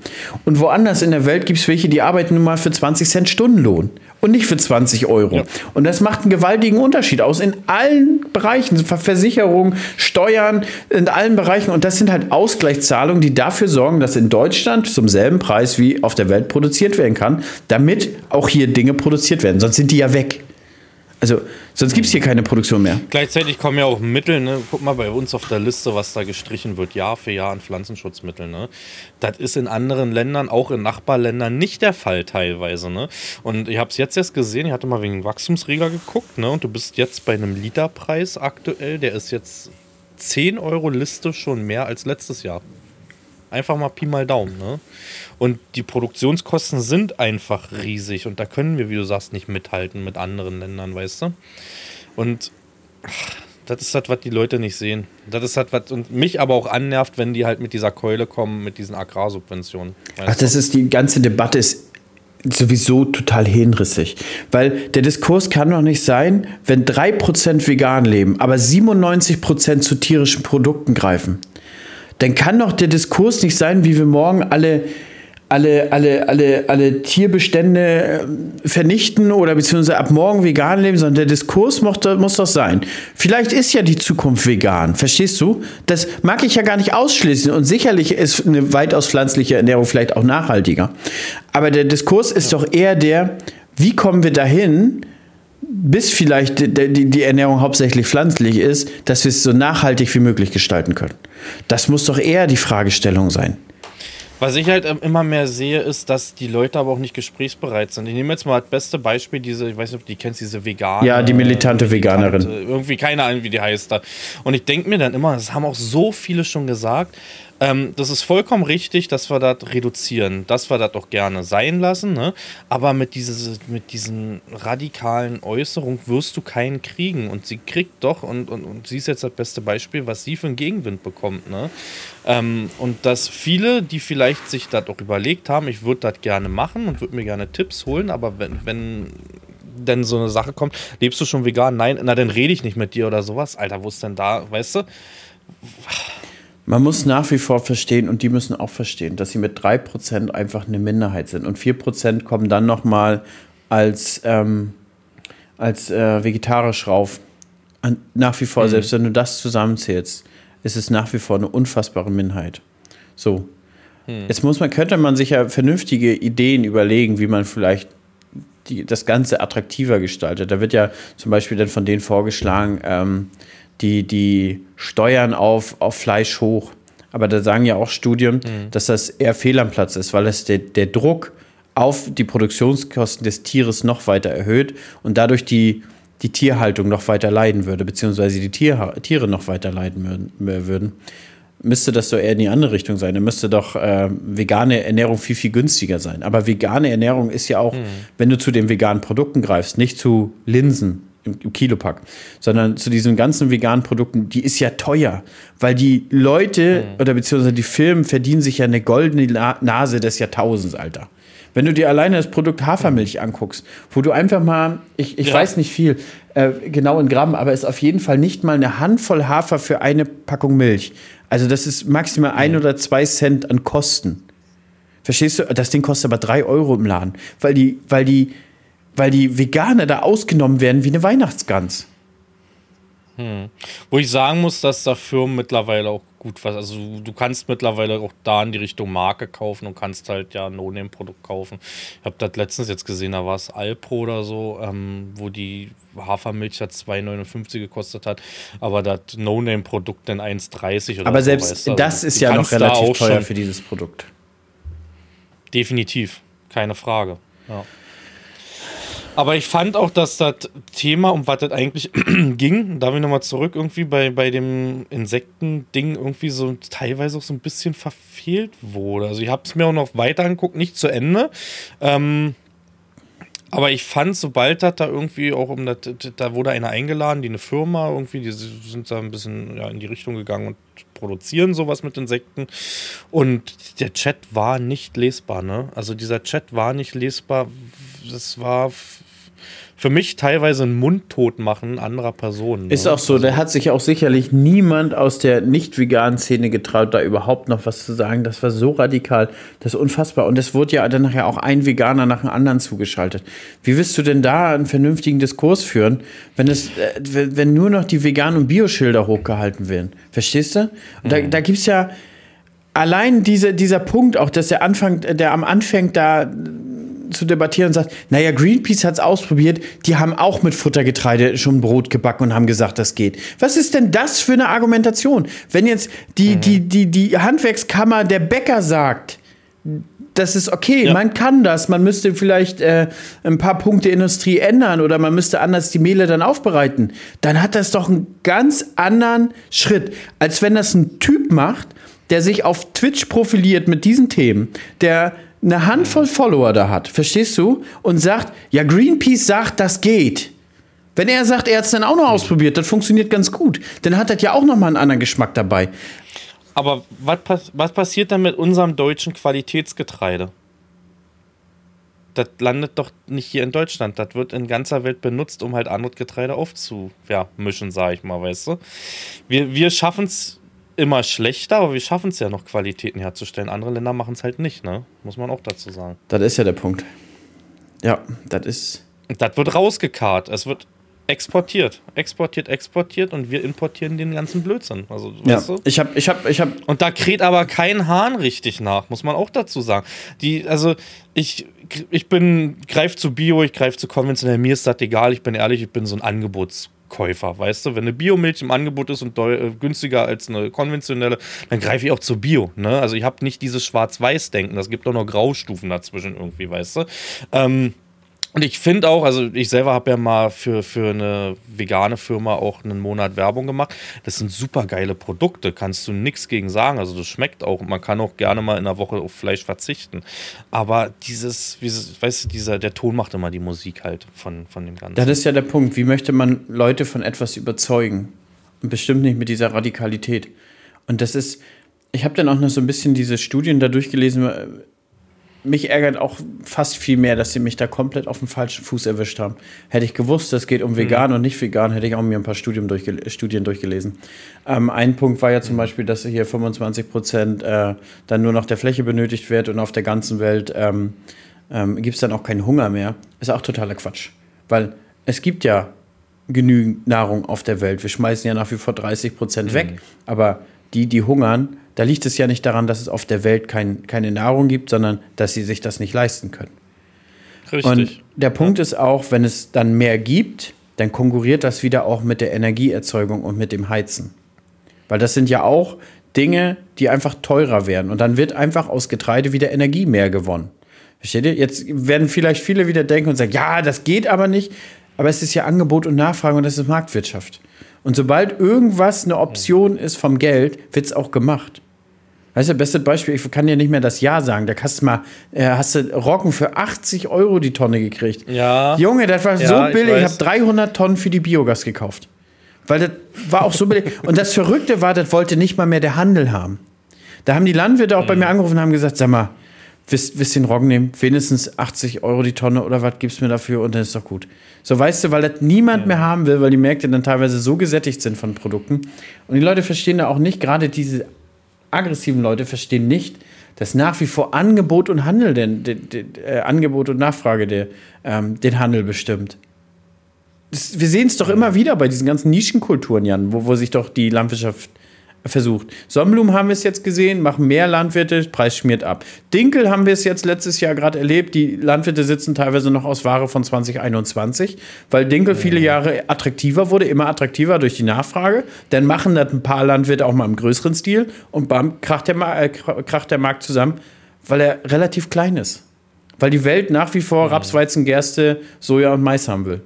Und woanders in der Welt gibt es welche, die arbeiten nun mal für 20 Cent Stundenlohn und nicht für 20 Euro. Ja. Und das macht einen gewaltigen Unterschied aus in allen Bereichen, Versicherung, Steuern, in allen Bereichen. Und das sind halt Ausgleichszahlungen, die dafür sorgen, dass in Deutschland zum selben Preis wie auf der Welt produziert werden kann, damit auch hier Dinge produziert werden. Sonst sind die ja weg. Also, sonst gibt es hier keine Produktion mehr. Gleichzeitig kommen ja auch Mittel, ne? Guck mal bei uns auf der Liste, was da gestrichen wird, Jahr für Jahr an Pflanzenschutzmitteln, ne? Das ist in anderen Ländern, auch in Nachbarländern, nicht der Fall teilweise, ne? Und ich habe es jetzt erst gesehen, ich hatte mal wegen Wachstumsreger geguckt, ne? Und du bist jetzt bei einem Literpreis aktuell, der ist jetzt 10 Euro Liste schon mehr als letztes Jahr. Einfach mal Pi mal Daumen. Ne? Und die Produktionskosten sind einfach riesig und da können wir, wie du sagst, nicht mithalten mit anderen Ländern, weißt du? Und ach, das ist das, was die Leute nicht sehen. Das ist das, was und mich aber auch annervt, wenn die halt mit dieser Keule kommen, mit diesen Agrarsubventionen. Ach, das ist die ganze Debatte ist sowieso total hinrissig. Weil der Diskurs kann doch nicht sein, wenn 3% vegan leben, aber 97% zu tierischen Produkten greifen dann kann doch der Diskurs nicht sein, wie wir morgen alle alle, alle, alle, alle Tierbestände äh, vernichten oder beziehungsweise ab morgen vegan leben, sondern der Diskurs muss, muss doch sein. Vielleicht ist ja die Zukunft vegan, verstehst du? Das mag ich ja gar nicht ausschließen und sicherlich ist eine weitaus pflanzliche Ernährung vielleicht auch nachhaltiger. Aber der Diskurs ist doch eher der, wie kommen wir dahin, bis vielleicht die, die Ernährung hauptsächlich pflanzlich ist, dass wir es so nachhaltig wie möglich gestalten können. Das muss doch eher die Fragestellung sein. Was ich halt ähm, immer mehr sehe, ist, dass die Leute aber auch nicht gesprächsbereit sind. Ich nehme jetzt mal das beste Beispiel, diese, ich weiß nicht, ob du die kennst, diese Vegane. Ja, die militante äh, Veganerin. Irgendwie keine Ahnung, wie die heißt da. Und ich denke mir dann immer, das haben auch so viele schon gesagt, ähm, das ist vollkommen richtig, dass wir das reduzieren, dass wir das auch gerne sein lassen, ne? aber mit, dieses, mit diesen radikalen Äußerungen wirst du keinen kriegen. Und sie kriegt doch, und, und, und sie ist jetzt das beste Beispiel, was sie für einen Gegenwind bekommt. Ne? Ähm, und dass viele, die vielleicht sich das auch überlegt haben, ich würde das gerne machen und würde mir gerne Tipps holen, aber wenn, wenn denn so eine Sache kommt, lebst du schon vegan? Nein, na dann rede ich nicht mit dir oder sowas. Alter, wo ist denn da, weißt du? Man muss nach wie vor verstehen, und die müssen auch verstehen, dass sie mit 3% einfach eine Minderheit sind. Und 4% kommen dann nochmal als, ähm, als äh, vegetarisch rauf. Und nach wie vor, mhm. selbst wenn du das zusammenzählst, ist es nach wie vor eine unfassbare Minderheit. So. Mhm. Jetzt muss man, könnte man sich ja vernünftige Ideen überlegen, wie man vielleicht die, das Ganze attraktiver gestaltet. Da wird ja zum Beispiel dann von denen vorgeschlagen, ähm, die, die Steuern auf, auf Fleisch hoch. Aber da sagen ja auch Studien, mhm. dass das eher fehl am Platz ist, weil es der, der Druck auf die Produktionskosten des Tieres noch weiter erhöht und dadurch die, die Tierhaltung noch weiter leiden würde, beziehungsweise die Tier, Tiere noch weiter leiden würden. Müsste das doch eher in die andere Richtung sein. Dann müsste doch äh, vegane Ernährung viel, viel günstiger sein. Aber vegane Ernährung ist ja auch, mhm. wenn du zu den veganen Produkten greifst, nicht zu Linsen im, im Kilopack, sondern zu diesen ganzen veganen Produkten, die ist ja teuer, weil die Leute mhm. oder beziehungsweise die Firmen verdienen sich ja eine goldene Nase des Jahrtausends, Alter. Wenn du dir alleine das Produkt Hafermilch mhm. anguckst, wo du einfach mal, ich, ich ja. weiß nicht viel, äh, genau in Gramm, aber es ist auf jeden Fall nicht mal eine Handvoll Hafer für eine Packung Milch. Also das ist maximal ein mhm. oder zwei Cent an Kosten. Verstehst du? Das Ding kostet aber drei Euro im Laden, weil die, weil die weil die Veganer da ausgenommen werden wie eine Weihnachtsgans. Hm. Wo ich sagen muss, dass da Firmen mittlerweile auch gut was, also du kannst mittlerweile auch da in die Richtung Marke kaufen und kannst halt ja ein No-Name-Produkt kaufen. Ich habe das letztens jetzt gesehen, da war es Alpro oder so, ähm, wo die Hafermilch hat 2,59 gekostet hat, aber das No-Name-Produkt dann 1,30 oder Aber so, selbst weißt du? also das ist ja noch relativ teuer für dieses Produkt. Definitiv, keine Frage. Ja. Aber ich fand auch, dass das Thema, um was das eigentlich ging, da bin ich nochmal zurück, irgendwie bei, bei dem Insekten-Ding irgendwie so teilweise auch so ein bisschen verfehlt wurde. Also ich habe es mir auch noch weiter angeguckt, nicht zu Ende. Ähm, aber ich fand, sobald das da irgendwie auch um das, da wurde einer eingeladen, die eine Firma irgendwie, die sind da ein bisschen ja, in die Richtung gegangen und produzieren sowas mit Insekten. Und der Chat war nicht lesbar, ne? Also dieser Chat war nicht lesbar. Das war für mich teilweise ein Mundtot machen anderer Personen. Ist ne? auch so, da hat sich auch sicherlich niemand aus der nicht veganen Szene getraut, da überhaupt noch was zu sagen. Das war so radikal, das ist unfassbar. Und es wurde ja dann nachher auch ein Veganer nach dem anderen zugeschaltet. Wie willst du denn da einen vernünftigen Diskurs führen, wenn, es, äh, wenn nur noch die veganen und Bioschilder hochgehalten werden? Verstehst du? Und da, mhm. da gibt es ja allein diese, dieser Punkt auch, dass der Anfang, der am Anfang da zu debattieren und sagt, naja, Greenpeace hat es ausprobiert, die haben auch mit Futtergetreide schon Brot gebacken und haben gesagt, das geht. Was ist denn das für eine Argumentation? Wenn jetzt die, mhm. die, die, die Handwerkskammer der Bäcker sagt, das ist okay, ja. man kann das, man müsste vielleicht äh, ein paar Punkte Industrie ändern oder man müsste anders die Mehle dann aufbereiten, dann hat das doch einen ganz anderen Schritt, als wenn das ein Typ macht, der sich auf Twitch profiliert mit diesen Themen, der eine Handvoll Follower da hat, verstehst du? Und sagt, ja, Greenpeace sagt, das geht. Wenn er sagt, er hat es dann auch noch ausprobiert, das funktioniert ganz gut, dann hat das ja auch noch mal einen anderen Geschmack dabei. Aber was, was passiert dann mit unserem deutschen Qualitätsgetreide? Das landet doch nicht hier in Deutschland. Das wird in ganzer Welt benutzt, um halt anderes Getreide aufzumischen, ja, sag ich mal, weißt du? Wir, wir schaffen es immer schlechter, aber wir schaffen es ja noch, Qualitäten herzustellen. Andere Länder machen es halt nicht, ne? Muss man auch dazu sagen. Das ist ja der Punkt. Ja, das ist. Das wird rausgekarrt. Es wird exportiert, exportiert, exportiert und wir importieren den ganzen Blödsinn. Also, ja, weißt du? ich habe, ich habe, ich habe. Und da kräht aber kein Hahn richtig nach, muss man auch dazu sagen. Die, also ich, ich bin, greif zu Bio, ich greife zu konventionell. Mir ist das egal. Ich bin ehrlich, ich bin so ein Angebots Käufer, weißt du? Wenn eine Biomilch im Angebot ist und äh, günstiger als eine konventionelle, dann greife ich auch zu Bio. Ne? Also ich habe nicht dieses Schwarz-Weiß-Denken. Das gibt auch noch Graustufen dazwischen irgendwie, weißt du? Ähm, und ich finde auch, also ich selber habe ja mal für, für eine vegane Firma auch einen Monat Werbung gemacht. Das sind super geile Produkte, kannst du nichts gegen sagen. Also das schmeckt auch. Man kann auch gerne mal in einer Woche auf Fleisch verzichten. Aber dieses, weißt du, dieser, der Ton macht immer die Musik halt von, von dem Ganzen. Das ist ja der Punkt. Wie möchte man Leute von etwas überzeugen? Und bestimmt nicht mit dieser Radikalität. Und das ist, ich habe dann auch noch so ein bisschen diese Studien da durchgelesen mich ärgert auch fast viel mehr, dass sie mich da komplett auf dem falschen Fuß erwischt haben. Hätte ich gewusst, es geht um mhm. vegan mhm. und nicht vegan, hätte ich auch mir ein paar Studien, durchge Studien durchgelesen. Ähm, ein Punkt war ja zum mhm. Beispiel, dass hier 25 Prozent äh, dann nur noch der Fläche benötigt wird und auf der ganzen Welt ähm, ähm, gibt es dann auch keinen Hunger mehr. Ist auch totaler Quatsch. Weil es gibt ja genügend Nahrung auf der Welt. Wir schmeißen ja nach wie vor 30 Prozent mhm. weg. Aber die, die hungern, da liegt es ja nicht daran, dass es auf der Welt kein, keine Nahrung gibt, sondern dass sie sich das nicht leisten können. Richtig. Und der Punkt ja. ist auch, wenn es dann mehr gibt, dann konkurriert das wieder auch mit der Energieerzeugung und mit dem Heizen. Weil das sind ja auch Dinge, die einfach teurer werden. Und dann wird einfach aus Getreide wieder Energie mehr gewonnen. Versteht ihr? Jetzt werden vielleicht viele wieder denken und sagen, ja, das geht aber nicht. Aber es ist ja Angebot und Nachfrage und das ist Marktwirtschaft. Und sobald irgendwas eine Option ist vom Geld, wird es auch gemacht. Weißt du, beste Beispiel, ich kann dir nicht mehr das Ja sagen. Da hast du mal, äh, hast du Roggen für 80 Euro die Tonne gekriegt. Ja. Junge, das war ja, so billig. Ich, ich habe 300 Tonnen für die Biogas gekauft. Weil das war auch so billig. Und das Verrückte war, das wollte nicht mal mehr der Handel haben. Da haben die Landwirte auch mhm. bei mir angerufen und haben gesagt, sag mal, wisst, wisst den Roggen nehmen, wenigstens 80 Euro die Tonne oder was gibst mir dafür und dann ist doch gut. So weißt du, weil das niemand ja. mehr haben will, weil die Märkte dann teilweise so gesättigt sind von Produkten. Und die Leute verstehen da auch nicht, gerade diese aggressiven Leute verstehen nicht, dass nach wie vor Angebot und Handel, den, den, den äh, Angebot und Nachfrage der, ähm, den Handel bestimmt. Das, wir sehen es doch immer wieder bei diesen ganzen Nischenkulturen, Jan, wo, wo sich doch die Landwirtschaft versucht. Sonnenblumen haben wir es jetzt gesehen, machen mehr Landwirte, Preis schmiert ab. Dinkel haben wir es jetzt letztes Jahr gerade erlebt, die Landwirte sitzen teilweise noch aus Ware von 2021, weil Dinkel viele Jahre attraktiver wurde, immer attraktiver durch die Nachfrage. Dann machen das ein paar Landwirte auch mal im größeren Stil und bam, kracht der, äh, kracht der Markt zusammen, weil er relativ klein ist. Weil die Welt nach wie vor Raps, Weizen, Gerste, Soja und Mais haben will.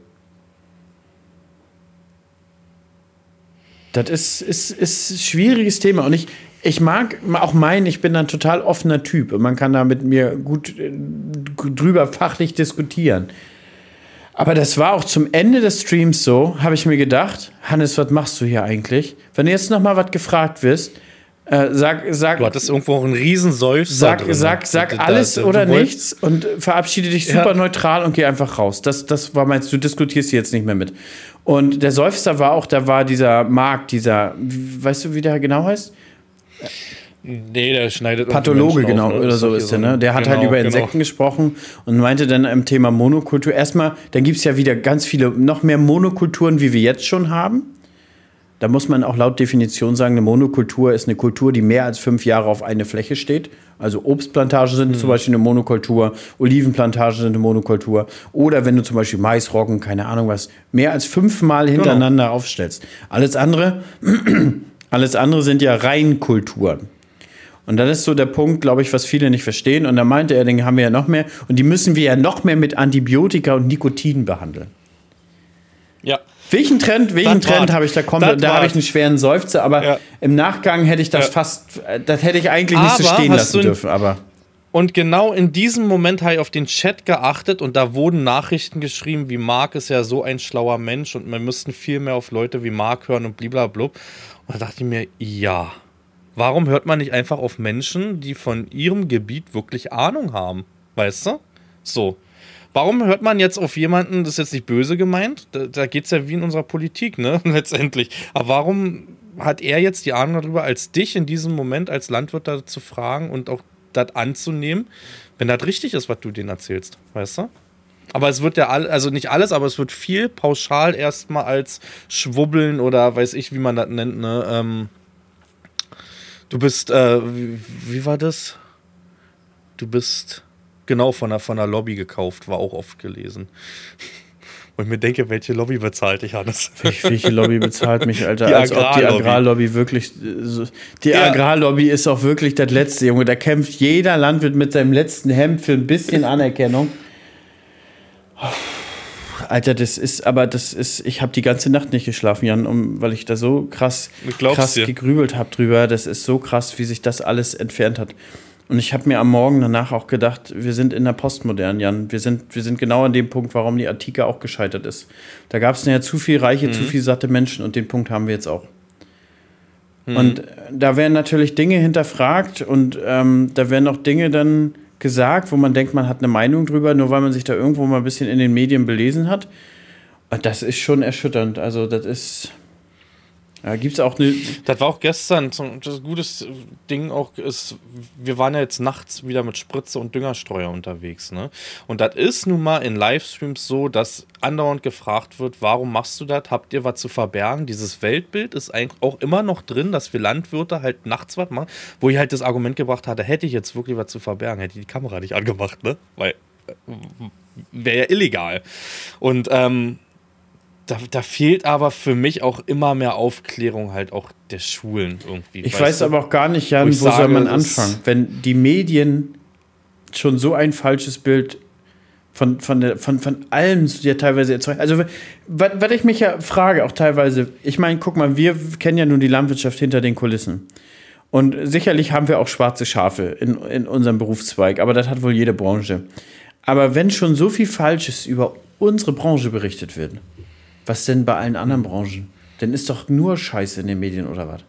Das ist, ist, ist ein schwieriges Thema. Und ich, ich mag auch meinen, ich bin ein total offener Typ. Und man kann da mit mir gut äh, drüber fachlich diskutieren. Aber das war auch zum Ende des Streams so, habe ich mir gedacht, Hannes, was machst du hier eigentlich? Wenn du jetzt noch mal was gefragt wirst, äh, sag, sag. Du hattest irgendwo auch einen Riesenseufzer. Sag, drin. sag, sag alles da, da, oder nichts und verabschiede dich super ja. neutral und geh einfach raus. Das, das war meinst du diskutierst hier jetzt nicht mehr mit. Und der Seufzer war auch, da war dieser Markt, dieser, weißt du, wie der genau heißt? Nee, der schneidet Pathologe, genau, auf, ne? oder so ist der, ne? Der hat halt genau, halt über Insekten genau. gesprochen und meinte dann im Thema Monokultur. Erstmal, dann gibt es ja wieder ganz viele, noch mehr Monokulturen, wie wir jetzt schon haben. Da muss man auch laut Definition sagen, eine Monokultur ist eine Kultur, die mehr als fünf Jahre auf eine Fläche steht. Also Obstplantagen sind mhm. zum Beispiel eine Monokultur, Olivenplantagen sind eine Monokultur. Oder wenn du zum Beispiel Mais, Roggen, keine Ahnung was, mehr als fünfmal genau. hintereinander genau. aufstellst. Alles andere, alles andere sind ja Reinkulturen. Und das ist so der Punkt, glaube ich, was viele nicht verstehen. Und da meinte er, den haben wir ja noch mehr. Und die müssen wir ja noch mehr mit Antibiotika und Nikotin behandeln. Welchen Trend, welchen Trend habe ich da kommt? Da habe ich einen schweren Seufzer, aber ja. im Nachgang hätte ich das ja. fast, das hätte ich eigentlich nicht aber so stehen lassen dürfen, aber. Und genau in diesem Moment habe ich auf den Chat geachtet und da wurden Nachrichten geschrieben, wie Marc ist ja so ein schlauer Mensch und wir müssten viel mehr auf Leute wie Marc hören und blablabla. Und da dachte ich mir, ja. Warum hört man nicht einfach auf Menschen, die von ihrem Gebiet wirklich Ahnung haben? Weißt du? So. Warum hört man jetzt auf jemanden, das ist jetzt nicht böse gemeint, da, da geht es ja wie in unserer Politik, ne, letztendlich. Aber warum hat er jetzt die Ahnung darüber, als dich in diesem Moment als Landwirt da zu fragen und auch das anzunehmen, wenn das richtig ist, was du denen erzählst, weißt du? Aber es wird ja all, also nicht alles, aber es wird viel pauschal erstmal als Schwubbeln oder weiß ich, wie man das nennt, ne? Ähm, du bist, äh, wie, wie war das? Du bist genau von der, von der Lobby gekauft, war auch oft gelesen. Und ich mir denke, welche Lobby bezahlt dich, Hannes? Welche Lobby bezahlt mich, Alter? Die Als ob die Agrarlobby wirklich. Die ja. Agrarlobby ist auch wirklich das Letzte, Junge. Da kämpft jeder Landwirt mit seinem letzten Hemd für ein bisschen Anerkennung. Alter, das ist, aber das ist, ich habe die ganze Nacht nicht geschlafen, Jan, um, weil ich da so krass, krass gegrübelt habe drüber. Das ist so krass, wie sich das alles entfernt hat. Und ich habe mir am Morgen danach auch gedacht, wir sind in der Postmodern, Jan. Wir sind, wir sind genau an dem Punkt, warum die Antike auch gescheitert ist. Da gab es ja zu viel reiche, mhm. zu viel satte Menschen und den Punkt haben wir jetzt auch. Mhm. Und da werden natürlich Dinge hinterfragt und ähm, da werden auch Dinge dann gesagt, wo man denkt, man hat eine Meinung drüber, nur weil man sich da irgendwo mal ein bisschen in den Medien belesen hat. Und das ist schon erschütternd. Also, das ist ja, gibt's auch eine. Das war auch gestern ein gutes Ding auch ist, wir waren ja jetzt nachts wieder mit Spritze und Düngerstreuer unterwegs, ne? Und das ist nun mal in Livestreams so, dass andauernd gefragt wird, warum machst du das? Habt ihr was zu verbergen? Dieses Weltbild ist eigentlich auch immer noch drin, dass wir Landwirte halt nachts was machen, wo ich halt das Argument gebracht hatte, hätte ich jetzt wirklich was zu verbergen, hätte ich die Kamera nicht angemacht, ne? Weil äh, wäre ja illegal. Und ähm, da, da, fehlt aber für mich auch immer mehr Aufklärung halt auch der Schulen irgendwie. Ich weiß du? aber auch gar nicht, Jan, wo, wo sage, soll man anfangen? Wenn die Medien schon so ein falsches Bild von, von, der, von, von allem ja teilweise erzeugen. Also, was ich mich ja frage, auch teilweise, ich meine, guck mal, wir kennen ja nun die Landwirtschaft hinter den Kulissen. Und sicherlich haben wir auch schwarze Schafe in, in unserem Berufszweig, aber das hat wohl jede Branche. Aber wenn schon so viel Falsches über unsere Branche berichtet wird, was denn bei allen anderen Branchen? Denn ist doch nur Scheiße in den Medien oder was?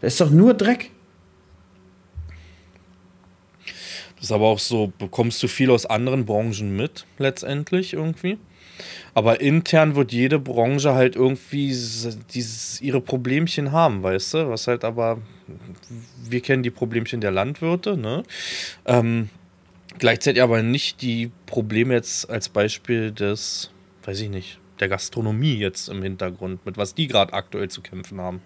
Da ist doch nur Dreck. Das ist aber auch so, bekommst du viel aus anderen Branchen mit, letztendlich irgendwie. Aber intern wird jede Branche halt irgendwie dieses, ihre Problemchen haben, weißt du? Was halt aber, wir kennen die Problemchen der Landwirte, ne? Ähm, gleichzeitig aber nicht die Probleme jetzt als Beispiel des, weiß ich nicht, der Gastronomie jetzt im Hintergrund, mit was die gerade aktuell zu kämpfen haben.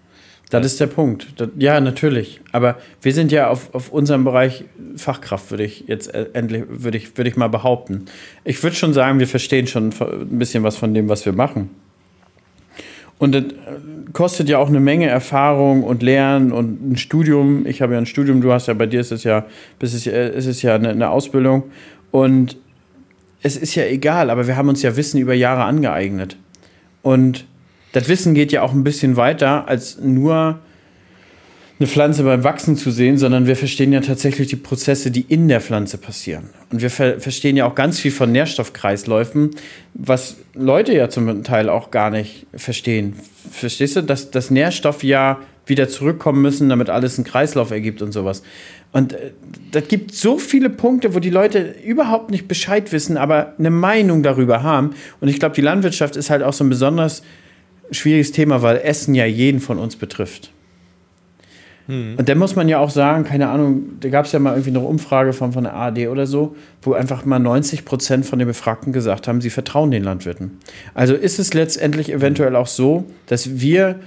Das ist der Punkt. Das, ja, natürlich. Aber wir sind ja auf, auf unserem Bereich Fachkraft, würde ich jetzt äh, endlich, würde ich, würde ich mal behaupten. Ich würde schon sagen, wir verstehen schon ein bisschen was von dem, was wir machen. Und das äh, kostet ja auch eine Menge Erfahrung und Lernen und ein Studium. Ich habe ja ein Studium, du hast ja, bei dir ist es ja, ist es, ist es ja eine Ausbildung. Und es ist ja egal, aber wir haben uns ja Wissen über Jahre angeeignet. Und das Wissen geht ja auch ein bisschen weiter, als nur eine Pflanze beim Wachsen zu sehen, sondern wir verstehen ja tatsächlich die Prozesse, die in der Pflanze passieren. Und wir ver verstehen ja auch ganz viel von Nährstoffkreisläufen, was Leute ja zum Teil auch gar nicht verstehen. Verstehst du, dass, dass Nährstoffe ja wieder zurückkommen müssen, damit alles einen Kreislauf ergibt und sowas. Und äh, das gibt so viele Punkte, wo die Leute überhaupt nicht Bescheid wissen, aber eine Meinung darüber haben. Und ich glaube, die Landwirtschaft ist halt auch so ein besonders schwieriges Thema, weil Essen ja jeden von uns betrifft. Hm. Und dann muss man ja auch sagen, keine Ahnung, da gab es ja mal irgendwie eine Umfrage von, von der ARD oder so, wo einfach mal 90 Prozent von den Befragten gesagt haben, sie vertrauen den Landwirten. Also ist es letztendlich eventuell auch so, dass wir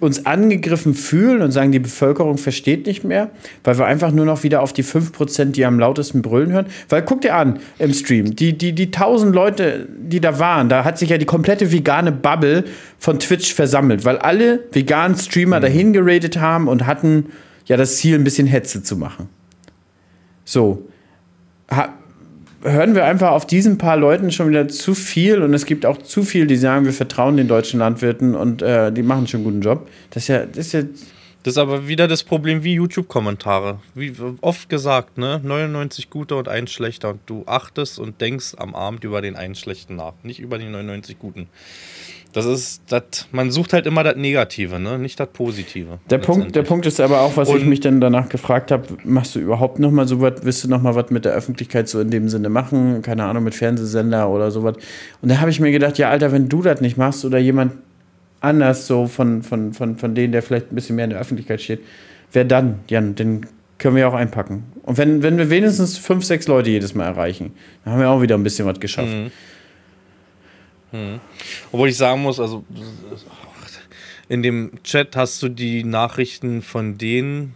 uns angegriffen fühlen und sagen, die Bevölkerung versteht nicht mehr, weil wir einfach nur noch wieder auf die 5%, die am lautesten brüllen hören. Weil guck dir an im Stream, die, die, die 1000 Leute, die da waren, da hat sich ja die komplette vegane Bubble von Twitch versammelt, weil alle veganen Streamer mhm. dahin geradet haben und hatten ja das Ziel, ein bisschen Hetze zu machen. So. Ha hören wir einfach auf diesen paar Leuten schon wieder zu viel und es gibt auch zu viel, die sagen, wir vertrauen den deutschen Landwirten und äh, die machen schon einen guten Job. Das ist ja, das ist ja. Das ist aber wieder das Problem wie YouTube-Kommentare. Wie oft gesagt, ne? 99 gute und ein schlechter. Und du achtest und denkst am Abend über den einen schlechten nach, nicht über die 99 guten. Das ist, das, man sucht halt immer das Negative, ne? nicht das Positive. Der Punkt, der Punkt ist aber auch, was und ich mich dann danach gefragt habe, machst du überhaupt noch mal so was, willst du noch mal was mit der Öffentlichkeit so in dem Sinne machen? Keine Ahnung, mit Fernsehsender oder sowas. Und da habe ich mir gedacht, ja Alter, wenn du das nicht machst oder jemand anders so von, von, von, von denen, der vielleicht ein bisschen mehr in der Öffentlichkeit steht, wer dann? Jan, den können wir auch einpacken. Und wenn, wenn wir wenigstens fünf, sechs Leute jedes Mal erreichen, dann haben wir auch wieder ein bisschen was geschafft. Mhm. Hm. Obwohl ich sagen muss, also in dem Chat hast du die Nachrichten von denen,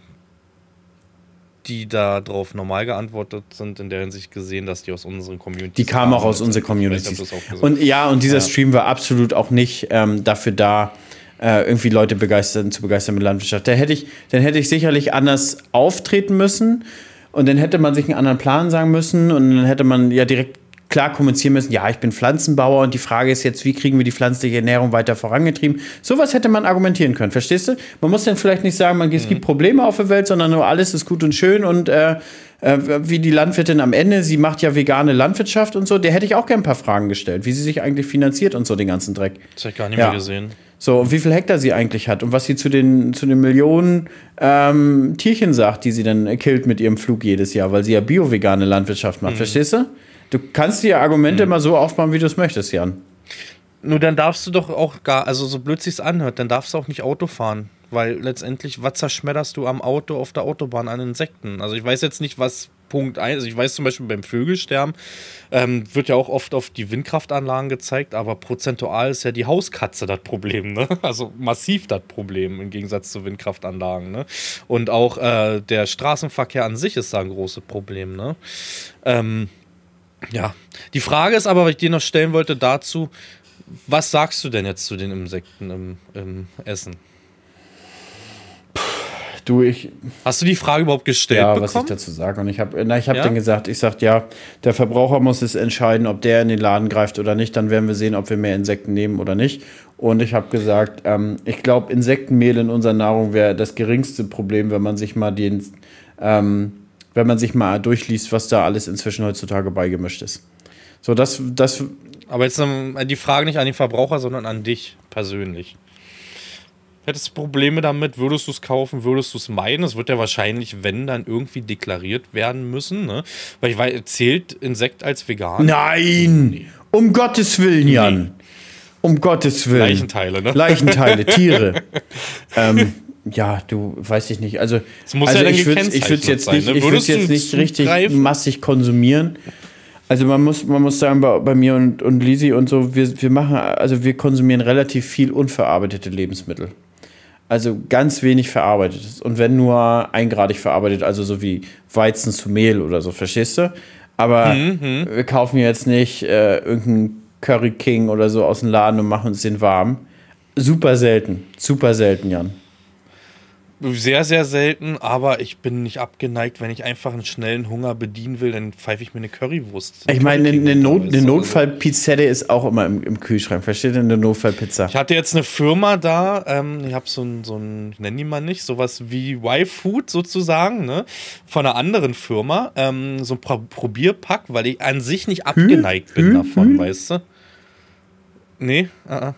die da drauf normal geantwortet sind, in der Hinsicht gesehen, dass die aus unseren Communities Die kamen auch aus unseren Communities. Und ja, und dieser ja. Stream war absolut auch nicht ähm, dafür da, äh, irgendwie Leute begeistern, zu begeistern mit Landwirtschaft. Da hätte ich, dann hätte ich sicherlich anders auftreten müssen und dann hätte man sich einen anderen Plan sagen müssen und dann hätte man ja direkt klar kommunizieren müssen, ja, ich bin Pflanzenbauer und die Frage ist jetzt, wie kriegen wir die pflanzliche Ernährung weiter vorangetrieben? Sowas hätte man argumentieren können, verstehst du? Man muss dann vielleicht nicht sagen, man, es gibt mhm. Probleme auf der Welt, sondern nur alles ist gut und schön und äh, äh, wie die Landwirtin am Ende, sie macht ja vegane Landwirtschaft und so, der hätte ich auch gerne ein paar Fragen gestellt, wie sie sich eigentlich finanziert und so den ganzen Dreck. Das habe ich gar nicht ja. mehr gesehen. So, und wie viel Hektar sie eigentlich hat und was sie zu den, zu den Millionen ähm, Tierchen sagt, die sie dann killt mit ihrem Flug jedes Jahr, weil sie ja bio-vegane Landwirtschaft macht, mhm. verstehst du? Du kannst die Argumente mhm. immer so aufbauen, wie du es möchtest, Jan. Nur dann darfst du doch auch gar, also so blöd sich's anhört, dann darfst du auch nicht Auto fahren. Weil letztendlich, was zerschmetterst du am Auto auf der Autobahn an Insekten? Also ich weiß jetzt nicht, was Punkt 1, also ich weiß zum Beispiel beim Vögelsterben, ähm, wird ja auch oft auf die Windkraftanlagen gezeigt, aber prozentual ist ja die Hauskatze das Problem, ne? Also massiv das Problem im Gegensatz zu Windkraftanlagen, ne? Und auch äh, der Straßenverkehr an sich ist da ein großes Problem, ne? Ähm, ja, die Frage ist aber, was ich dir noch stellen wollte dazu, Was sagst du denn jetzt zu den Insekten im, im Essen? Du, ich. Hast du die Frage überhaupt gestellt? Ja, bekommen? was ich dazu sage. Und ich habe ich hab ja? dann gesagt, ich sage, ja, der Verbraucher muss es entscheiden, ob der in den Laden greift oder nicht. Dann werden wir sehen, ob wir mehr Insekten nehmen oder nicht. Und ich habe gesagt, ähm, ich glaube, Insektenmehl in unserer Nahrung wäre das geringste Problem, wenn man sich mal den, ähm, wenn man sich mal durchliest, was da alles inzwischen heutzutage beigemischt ist. So, das, das. Aber jetzt die Frage nicht an den Verbraucher, sondern an dich persönlich. Hättest du Probleme damit? Würdest du es kaufen? Würdest du es meiden? Es wird ja wahrscheinlich, wenn, dann irgendwie deklariert werden müssen. Ne? Weil ich weiß, zählt Insekt als vegan? Nein! Nee. Um Gottes Willen, Jan. Nee. Um Gottes Willen. Leichenteile, ne? Leichenteile, Tiere. ähm, ja, du weißt ich nicht. Also, also ja ich würde es jetzt nicht, ne? ich jetzt nicht richtig greifen? massig konsumieren. Also man muss, man muss sagen, bei, bei mir und, und Lisi und so, wir, wir machen, also wir konsumieren relativ viel unverarbeitete Lebensmittel. Also ganz wenig verarbeitetes. Und wenn nur eingradig verarbeitet, also so wie Weizen zu Mehl oder so, verstehst du? Aber mhm, mhm. wir kaufen jetzt nicht äh, irgendeinen Curry King oder so aus dem Laden und machen uns den warm. Super selten, super selten, Jan. Sehr, sehr selten, aber ich bin nicht abgeneigt, wenn ich einfach einen schnellen Hunger bedienen will, dann pfeife ich mir eine Currywurst. Ich meine, eine, eine, Not, eine Notfallpizzette ist auch immer im, im, Kühlschrank. Versteht ihr? Eine Notfallpizza. Ich hatte jetzt eine Firma da, ähm, ich habe so ein, so ein, ich nenne die mal nicht, sowas wie Y-Food sozusagen, ne? Von einer anderen Firma. Ähm, so ein Pro Probierpack, weil ich an sich nicht abgeneigt hm? bin hm? davon, hm? weißt du? Nee, uh -uh.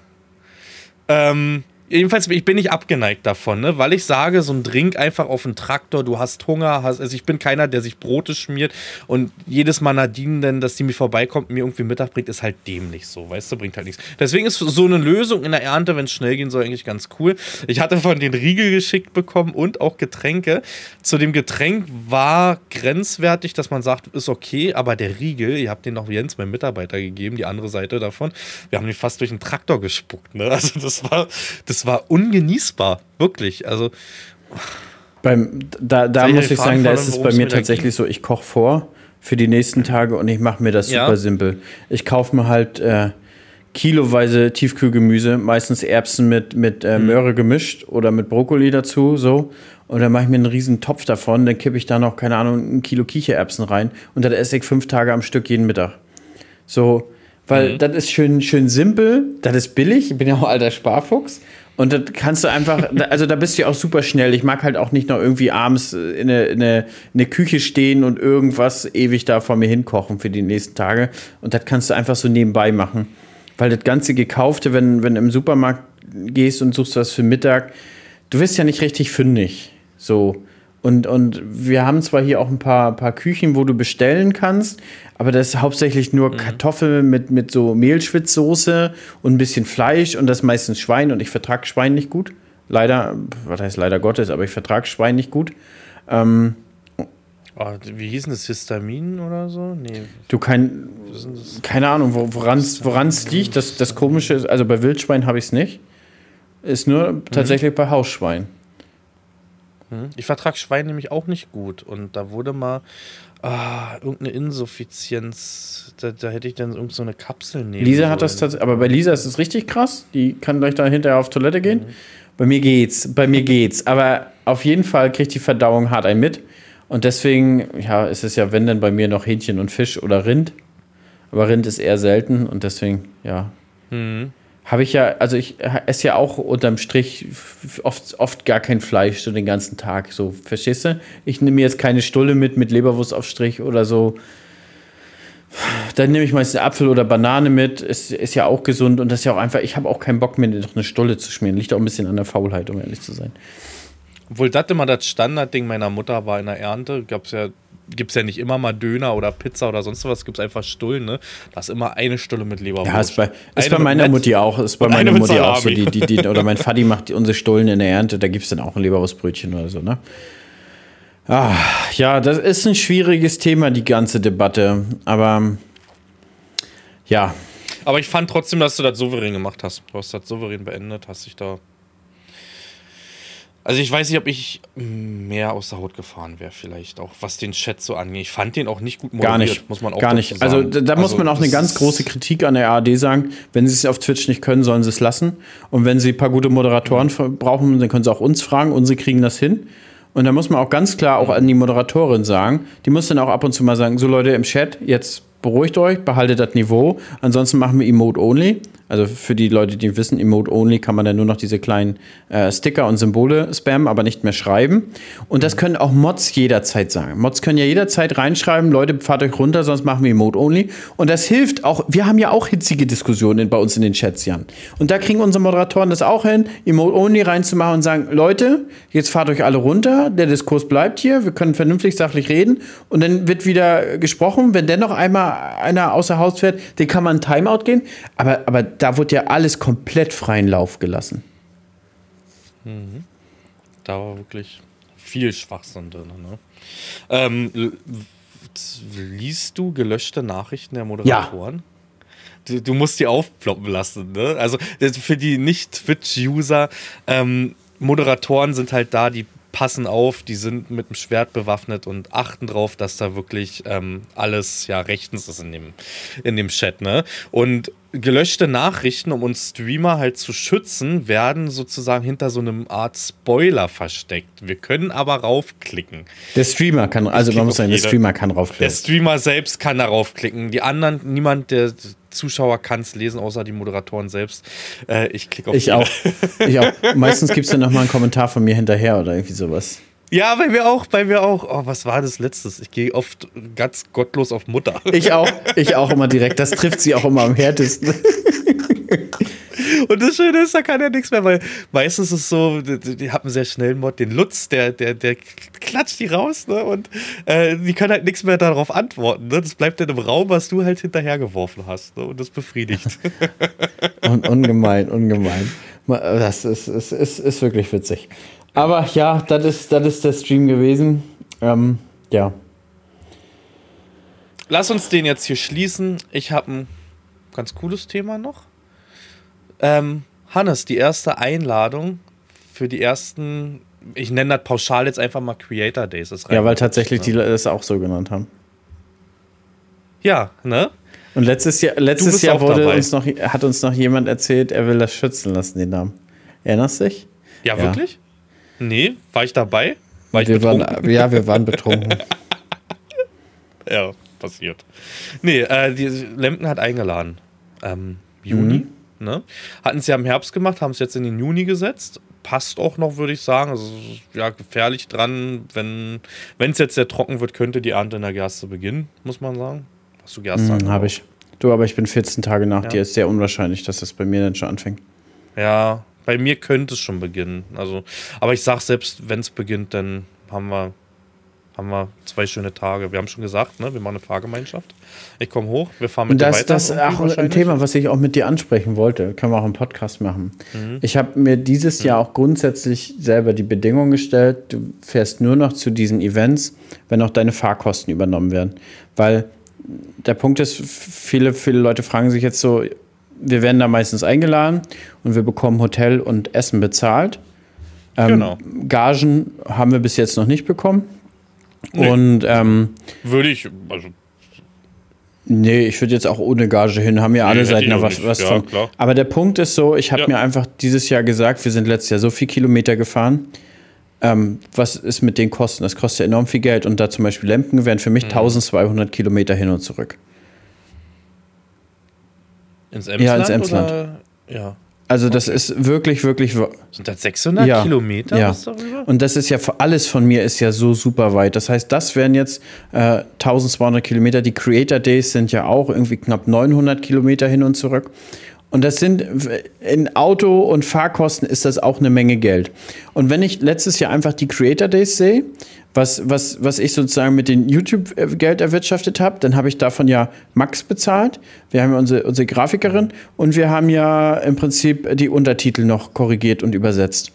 Ähm, Jedenfalls, ich bin nicht abgeneigt davon, ne? weil ich sage, so ein Drink einfach auf den Traktor, du hast Hunger, hast, also ich bin keiner, der sich Brote schmiert und jedes Mal Nadine, denn, dass die mir vorbeikommt mir irgendwie Mittag bringt, ist halt dämlich so, weißt du, bringt halt nichts. Deswegen ist so eine Lösung in der Ernte, wenn es schnell gehen soll, eigentlich ganz cool. Ich hatte von den Riegel geschickt bekommen und auch Getränke. Zu dem Getränk war grenzwertig, dass man sagt, ist okay, aber der Riegel, ihr habt den noch Jens, mein Mitarbeiter, gegeben, die andere Seite davon, wir haben den fast durch den Traktor gespuckt, ne? Also das war, das das war ungenießbar, wirklich. Also. Beim, da da muss ich sagen, da ist es bei mir tatsächlich so, ich koche vor für die nächsten Tage und ich mache mir das super ja. simpel. Ich kaufe mir halt äh, kiloweise Tiefkühlgemüse, meistens Erbsen mit, mit äh, mhm. Möhre gemischt oder mit Brokkoli dazu, so. Und dann mache ich mir einen riesen Topf davon, dann kippe ich da noch, keine Ahnung, ein Kilo Kichererbsen rein und dann esse ich fünf Tage am Stück jeden Mittag. So, weil mhm. das ist schön, schön simpel, das ist billig, ich bin ja auch alter Sparfuchs. Und das kannst du einfach, also da bist du ja auch super schnell. Ich mag halt auch nicht noch irgendwie abends in eine, in eine, in eine Küche stehen und irgendwas ewig da vor mir hinkochen für die nächsten Tage. Und das kannst du einfach so nebenbei machen. Weil das ganze Gekaufte, wenn, wenn du im Supermarkt gehst und suchst was für Mittag, du wirst ja nicht richtig fündig. So. Und, und wir haben zwar hier auch ein paar, paar Küchen, wo du bestellen kannst, aber das ist hauptsächlich nur mhm. Kartoffeln mit, mit so Mehlschwitzsoße und ein bisschen Fleisch und das meistens Schwein und ich vertrage Schwein nicht gut. Leider, was heißt leider Gottes, aber ich vertrage Schwein nicht gut. Ähm, oh, wie hieß denn das? Histamin oder so? Nee. Du kein, keine Ahnung, woran es liegt. Das, das Komische ist, also bei Wildschwein habe ich es nicht. Ist nur mhm. tatsächlich bei Hausschwein. Hm? Ich vertrage Schwein nämlich auch nicht gut. Und da wurde mal ah, irgendeine Insuffizienz. Da, da hätte ich dann irgend so eine Kapsel nehmen. Lisa hat das tatsächlich, aber bei Lisa ist es richtig krass. Die kann gleich da hinterher auf Toilette gehen. Mhm. Bei mir geht's, bei mir geht's. Aber auf jeden Fall kriegt die Verdauung hart ein mit. Und deswegen, ja, ist es ja, wenn denn bei mir noch Hähnchen und Fisch oder Rind. Aber Rind ist eher selten und deswegen, ja. Mhm habe ich ja, also ich esse ja auch unterm Strich oft, oft gar kein Fleisch so den ganzen Tag. So, verstehst du? Ich nehme mir jetzt keine Stulle mit, mit Leberwurst auf Strich oder so. Dann nehme ich meistens Apfel oder Banane mit. Ist, ist ja auch gesund und das ist ja auch einfach, ich habe auch keinen Bock mehr, noch eine Stulle zu schmieren. Liegt auch ein bisschen an der Faulheit, um ehrlich zu sein. Obwohl das immer das Standardding meiner Mutter war in der Ernte, gab es ja gibt es ja nicht immer mal Döner oder Pizza oder sonst was, gibt es einfach Stullen, ne? Da ist immer eine Stulle mit Leberwurst. Ja, ist bei, ist bei meiner Mutti auch. Ist bei meiner Mutti auch so. Die, die, die, oder mein Vati macht unsere Stullen in der Ernte, da gibt es dann auch ein Leberwurstbrötchen oder so, ne? Ah, ja, das ist ein schwieriges Thema, die ganze Debatte. Aber ja. Aber ich fand trotzdem, dass du das souverän gemacht hast. Du hast das souverän beendet, hast dich da Also ich weiß nicht, ob ich mehr aus der Haut gefahren wäre, vielleicht auch, was den Chat so angeht. Ich fand den auch nicht gut moderiert, Gar nicht, muss man auch Gar nicht. Also da, da also muss man auch eine ganz große Kritik an der ARD sagen. Wenn sie es auf Twitch nicht können, sollen sie es lassen. Und wenn sie ein paar gute Moderatoren mhm. brauchen, dann können sie auch uns fragen und sie kriegen das hin. Und da muss man auch ganz klar auch an die Moderatorin sagen, die muss dann auch ab und zu mal sagen, so Leute im Chat, jetzt beruhigt euch, behaltet das Niveau. Ansonsten machen wir Emote Only. Also für die Leute, die wissen, Emote Only kann man dann nur noch diese kleinen äh, Sticker und Symbole spammen, aber nicht mehr schreiben. Und das können auch Mods jederzeit sagen. Mods können ja jederzeit reinschreiben, Leute, fahrt euch runter, sonst machen wir Emote Only. Und das hilft auch, wir haben ja auch hitzige Diskussionen bei uns in den Chats, Jan. Und da kriegen unsere Moderatoren das auch hin, Emote Only reinzumachen und sagen, Leute, jetzt fahrt euch alle runter, der Diskurs bleibt hier, wir können vernünftig sachlich reden. Und dann wird wieder gesprochen, wenn dennoch einmal einer außer Haus fährt, den kann man Timeout gehen. Aber, aber da wird ja alles komplett freien Lauf gelassen. Mhm. Da war wirklich viel Schwachsinn drin. Ne? Ähm, liest du gelöschte Nachrichten der Moderatoren? Ja. Du, du, musst die aufploppen lassen. Ne? Also für die Nicht-Twitch-User, ähm, Moderatoren sind halt da, die passen auf, die sind mit dem Schwert bewaffnet und achten drauf, dass da wirklich ähm, alles ja rechtens ist in dem, in dem Chat. Ne? Und gelöschte Nachrichten, um uns Streamer halt zu schützen, werden sozusagen hinter so einem Art Spoiler versteckt. Wir können aber raufklicken. Der Streamer kann, also man muss sagen, der Streamer kann raufklicken. Der Streamer selbst kann darauf klicken. Die anderen, niemand, der Zuschauer kann es lesen, außer die Moderatoren selbst. Äh, ich klicke auf Ich auch. ich auch. Meistens gibt es dann nochmal einen Kommentar von mir hinterher oder irgendwie sowas. Ja, bei mir auch, bei mir auch. Oh, was war das letztes? Ich gehe oft ganz gottlos auf Mutter. Ich auch, ich auch immer direkt. Das trifft sie auch immer am härtesten. Und das Schöne ist, da kann er nichts mehr, weil meistens ist es so, die, die haben einen sehr schnellen Mod, den Lutz, der, der, der klatscht die raus, ne? Und äh, die können halt nichts mehr darauf antworten. Ne? Das bleibt dann im Raum, was du halt hinterhergeworfen hast. Ne? Und das befriedigt. Und ungemein, ungemein. Das ist, ist, ist, ist wirklich witzig. Aber ja, das ist, das ist der Stream gewesen. Ähm, ja. Lass uns den jetzt hier schließen. Ich habe ein ganz cooles Thema noch. Ähm, Hannes, die erste Einladung für die ersten, ich nenne das pauschal jetzt einfach mal Creator Days. ja, weil tatsächlich ne? die das auch so genannt haben. Ja, ne? Und letztes Jahr, letztes Jahr wurde uns noch, hat uns noch jemand erzählt, er will das schützen lassen, den Namen. Erinnerst du dich? Ja, ja. wirklich? Nee, war ich dabei? War ich wir waren, ja, wir waren betrunken. ja, passiert. Nee, äh, die Lemken hat eingeladen. Ähm, Juni. Mhm. Ne? Hatten sie ja im Herbst gemacht, haben es jetzt in den Juni gesetzt. Passt auch noch, würde ich sagen. Also ja, gefährlich dran. Wenn es jetzt sehr trocken wird, könnte die Ernte in der Gerste beginnen, muss man sagen. Hast du Gerste? Mhm, Habe ich. Du, aber ich bin 14 Tage nach ja. dir. Ist sehr unwahrscheinlich, dass das bei mir dann schon anfängt. Ja, bei mir könnte es schon beginnen. Also, aber ich sag selbst, wenn es beginnt, dann haben wir haben wir zwei schöne Tage. Wir haben schon gesagt, ne, wir machen eine Fahrgemeinschaft. Ich komme hoch, wir fahren mit das, dir weiter. Das ist auch ein Thema, was ich auch mit dir ansprechen wollte. Können wir auch einen Podcast machen. Mhm. Ich habe mir dieses mhm. Jahr auch grundsätzlich selber die Bedingung gestellt, du fährst nur noch zu diesen Events, wenn auch deine Fahrkosten übernommen werden. Weil der Punkt ist, viele, viele Leute fragen sich jetzt so, wir werden da meistens eingeladen und wir bekommen Hotel und Essen bezahlt. Ähm, genau. Gagen haben wir bis jetzt noch nicht bekommen. Nee. Und ähm, würde ich, also Nee, ich würde jetzt auch ohne Gage hin, haben ja alle nee, Seiten was, was ja, von. Klar. Aber der Punkt ist so, ich habe ja. mir einfach dieses Jahr gesagt, wir sind letztes Jahr so viel Kilometer gefahren. Ähm, was ist mit den Kosten? Das kostet ja enorm viel Geld. Und da zum Beispiel Lemken wären für mich mhm. 1200 Kilometer hin und zurück. Ins Emsland? Ja, ins Emsland. Oder? Ja. Also das okay. ist wirklich, wirklich. Sind das 600 ja, Kilometer? Ja. Und das ist ja alles von mir ist ja so super weit. Das heißt, das wären jetzt äh, 1200 Kilometer. Die Creator Days sind ja auch irgendwie knapp 900 Kilometer hin und zurück. Und das sind in Auto und Fahrkosten ist das auch eine Menge Geld. Und wenn ich letztes Jahr einfach die Creator Days sehe, was, was, was ich sozusagen mit dem YouTube-Geld erwirtschaftet habe, dann habe ich davon ja Max bezahlt. Wir haben ja unsere, unsere Grafikerin und wir haben ja im Prinzip die Untertitel noch korrigiert und übersetzt.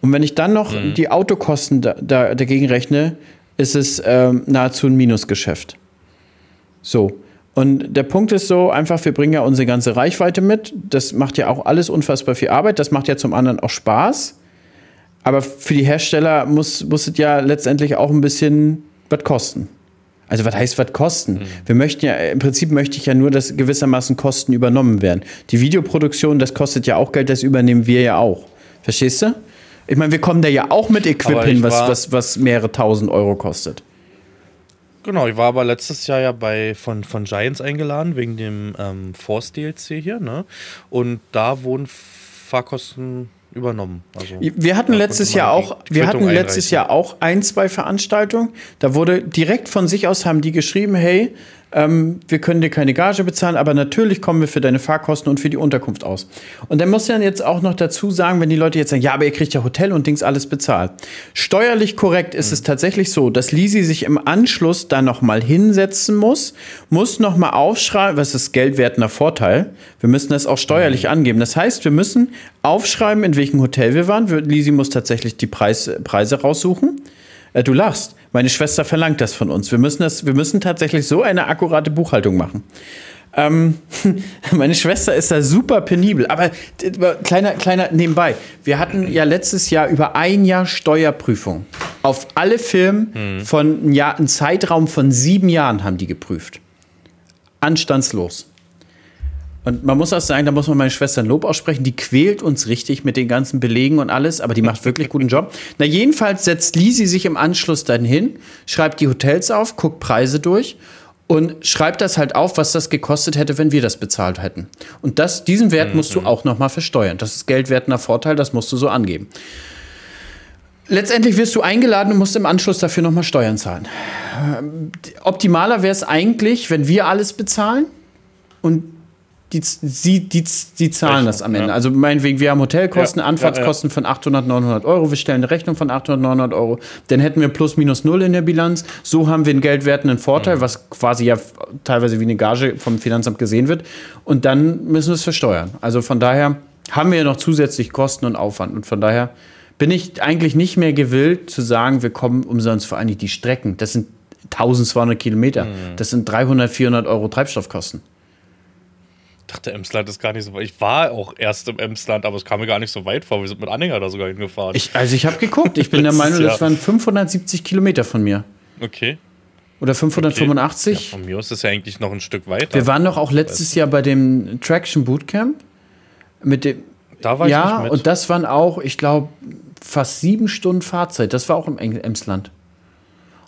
Und wenn ich dann noch mhm. die Autokosten da, da, dagegen rechne, ist es ähm, nahezu ein Minusgeschäft. So. Und der Punkt ist so, einfach, wir bringen ja unsere ganze Reichweite mit. Das macht ja auch alles unfassbar viel Arbeit. Das macht ja zum anderen auch Spaß. Aber für die Hersteller muss, muss es ja letztendlich auch ein bisschen was kosten. Also was heißt was kosten? Mhm. Wir möchten ja, im Prinzip möchte ich ja nur, dass gewissermaßen Kosten übernommen werden. Die Videoproduktion, das kostet ja auch Geld, das übernehmen wir ja auch. Verstehst du? Ich meine, wir kommen da ja auch mit Equip hin, was, was, was mehrere tausend Euro kostet. Genau, ich war aber letztes Jahr ja bei von, von Giants eingeladen, wegen dem ähm, Force DLC hier, ne? Und da wurden Fahrkosten übernommen. Also, wir hatten letztes Jahr auch, wir hatten letztes Jahr auch ein, zwei Veranstaltungen. Da wurde direkt von sich aus haben die geschrieben, hey, ähm, wir können dir keine Gage bezahlen, aber natürlich kommen wir für deine Fahrkosten und für die Unterkunft aus. Und dann muss man jetzt auch noch dazu sagen, wenn die Leute jetzt sagen, ja, aber ihr kriegt ja Hotel und Dings alles bezahlt. Steuerlich korrekt ist mhm. es tatsächlich so, dass Lisi sich im Anschluss da noch mal hinsetzen muss, muss noch mal aufschreiben, was ist geldwertender Vorteil. Wir müssen das auch steuerlich mhm. angeben. Das heißt, wir müssen aufschreiben, in welchem Hotel wir waren. Lisi muss tatsächlich die Preis, Preise raussuchen. Äh, du lachst. Meine Schwester verlangt das von uns. Wir müssen, das, wir müssen tatsächlich so eine akkurate Buchhaltung machen. Ähm, meine Schwester ist da super penibel. Aber kleiner, kleiner nebenbei. Wir hatten ja letztes Jahr über ein Jahr Steuerprüfung. Auf alle Firmen hm. von einem, Jahr, einem Zeitraum von sieben Jahren haben die geprüft. Anstandslos. Und man muss auch sagen, da muss man meine Schwester Lob aussprechen, die quält uns richtig mit den ganzen Belegen und alles, aber die macht wirklich guten Job. Na, jedenfalls setzt Lisi sich im Anschluss dann hin, schreibt die Hotels auf, guckt Preise durch und schreibt das halt auf, was das gekostet hätte, wenn wir das bezahlt hätten. Und das, diesen Wert mhm. musst du auch nochmal versteuern. Das ist geldwertender Vorteil, das musst du so angeben. Letztendlich wirst du eingeladen und musst im Anschluss dafür nochmal Steuern zahlen. Optimaler wäre es eigentlich, wenn wir alles bezahlen und die, sie, die, die zahlen das am Ende. Ja. Also meinetwegen, wir haben Hotelkosten, ja, Anfahrtskosten ja, von 800, 900 Euro. Wir stellen eine Rechnung von 800, 900 Euro. Dann hätten wir plus minus null in der Bilanz. So haben wir einen geldwertenden Vorteil, mhm. was quasi ja teilweise wie eine Gage vom Finanzamt gesehen wird. Und dann müssen wir es versteuern. Also von daher haben wir ja noch zusätzlich Kosten und Aufwand. Und von daher bin ich eigentlich nicht mehr gewillt zu sagen, wir kommen umsonst vor allem die Strecken. Das sind 1200 Kilometer. Mhm. Das sind 300, 400 Euro Treibstoffkosten dachte, Emsland ist gar nicht so weit. Ich war auch erst im Emsland, aber es kam mir gar nicht so weit vor. Wir sind mit Anhänger da sogar hingefahren. Ich, also ich habe geguckt. Ich bin der Meinung, das waren 570 Kilometer von mir. Okay. Oder 585. Okay. Ja, von mir aus ist das ja eigentlich noch ein Stück weiter. Wir waren doch auch letztes Jahr bei dem Traction Bootcamp. Mit dem, da war ja, ich nicht mit. und das waren auch, ich glaube, fast sieben Stunden Fahrzeit. Das war auch im Emsland.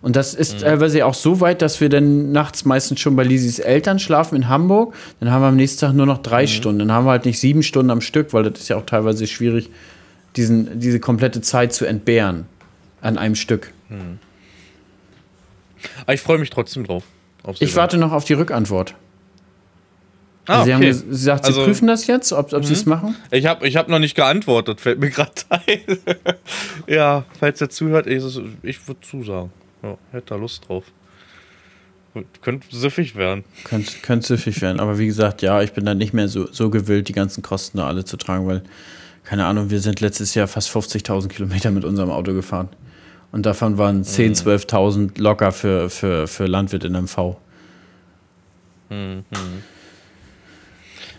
Und das ist mhm. teilweise auch so weit, dass wir dann nachts meistens schon bei Lisis Eltern schlafen in Hamburg. Dann haben wir am nächsten Tag nur noch drei mhm. Stunden. Dann haben wir halt nicht sieben Stunden am Stück, weil das ist ja auch teilweise schwierig, diesen, diese komplette Zeit zu entbehren an einem Stück. Mhm. Aber ich freue mich trotzdem drauf. Ich warte noch auf die Rückantwort. Ah, sie okay. haben gesagt, sie also, prüfen das jetzt, ob, ob sie es mhm. machen? Ich habe ich hab noch nicht geantwortet, fällt mir gerade ein. ja, falls er zuhört, ich, ich würde zusagen. Ja, hätte da Lust drauf. Könnte süffig werden. Könnte, könnte süffig werden. Aber wie gesagt, ja, ich bin dann nicht mehr so, so gewillt, die ganzen Kosten da alle zu tragen, weil, keine Ahnung, wir sind letztes Jahr fast 50.000 Kilometer mit unserem Auto gefahren. Und davon waren 10.000, 12.000 mhm. locker für, für, für Landwirt in MV. Mhm.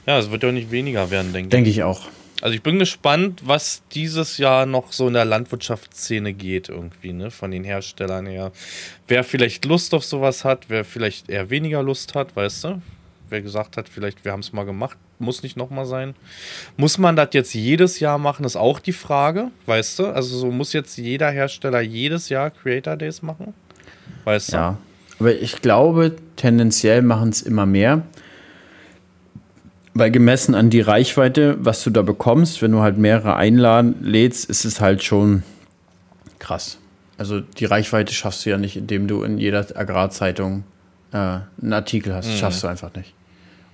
Ja, es wird ja nicht weniger werden, denke ich. Denke ich auch. Also ich bin gespannt, was dieses Jahr noch so in der Landwirtschaftsszene geht irgendwie, ne, von den Herstellern her. Wer vielleicht Lust auf sowas hat, wer vielleicht eher weniger Lust hat, weißt du? Wer gesagt hat, vielleicht wir haben es mal gemacht, muss nicht nochmal sein. Muss man das jetzt jedes Jahr machen, ist auch die Frage, weißt du? Also so muss jetzt jeder Hersteller jedes Jahr Creator Days machen, weißt du? Ja, aber ich glaube, tendenziell machen es immer mehr. Weil gemessen an die Reichweite, was du da bekommst, wenn du halt mehrere einladen lädst, ist es halt schon krass. Also die Reichweite schaffst du ja nicht, indem du in jeder Agrarzeitung äh, einen Artikel hast. Das mhm. schaffst du einfach nicht.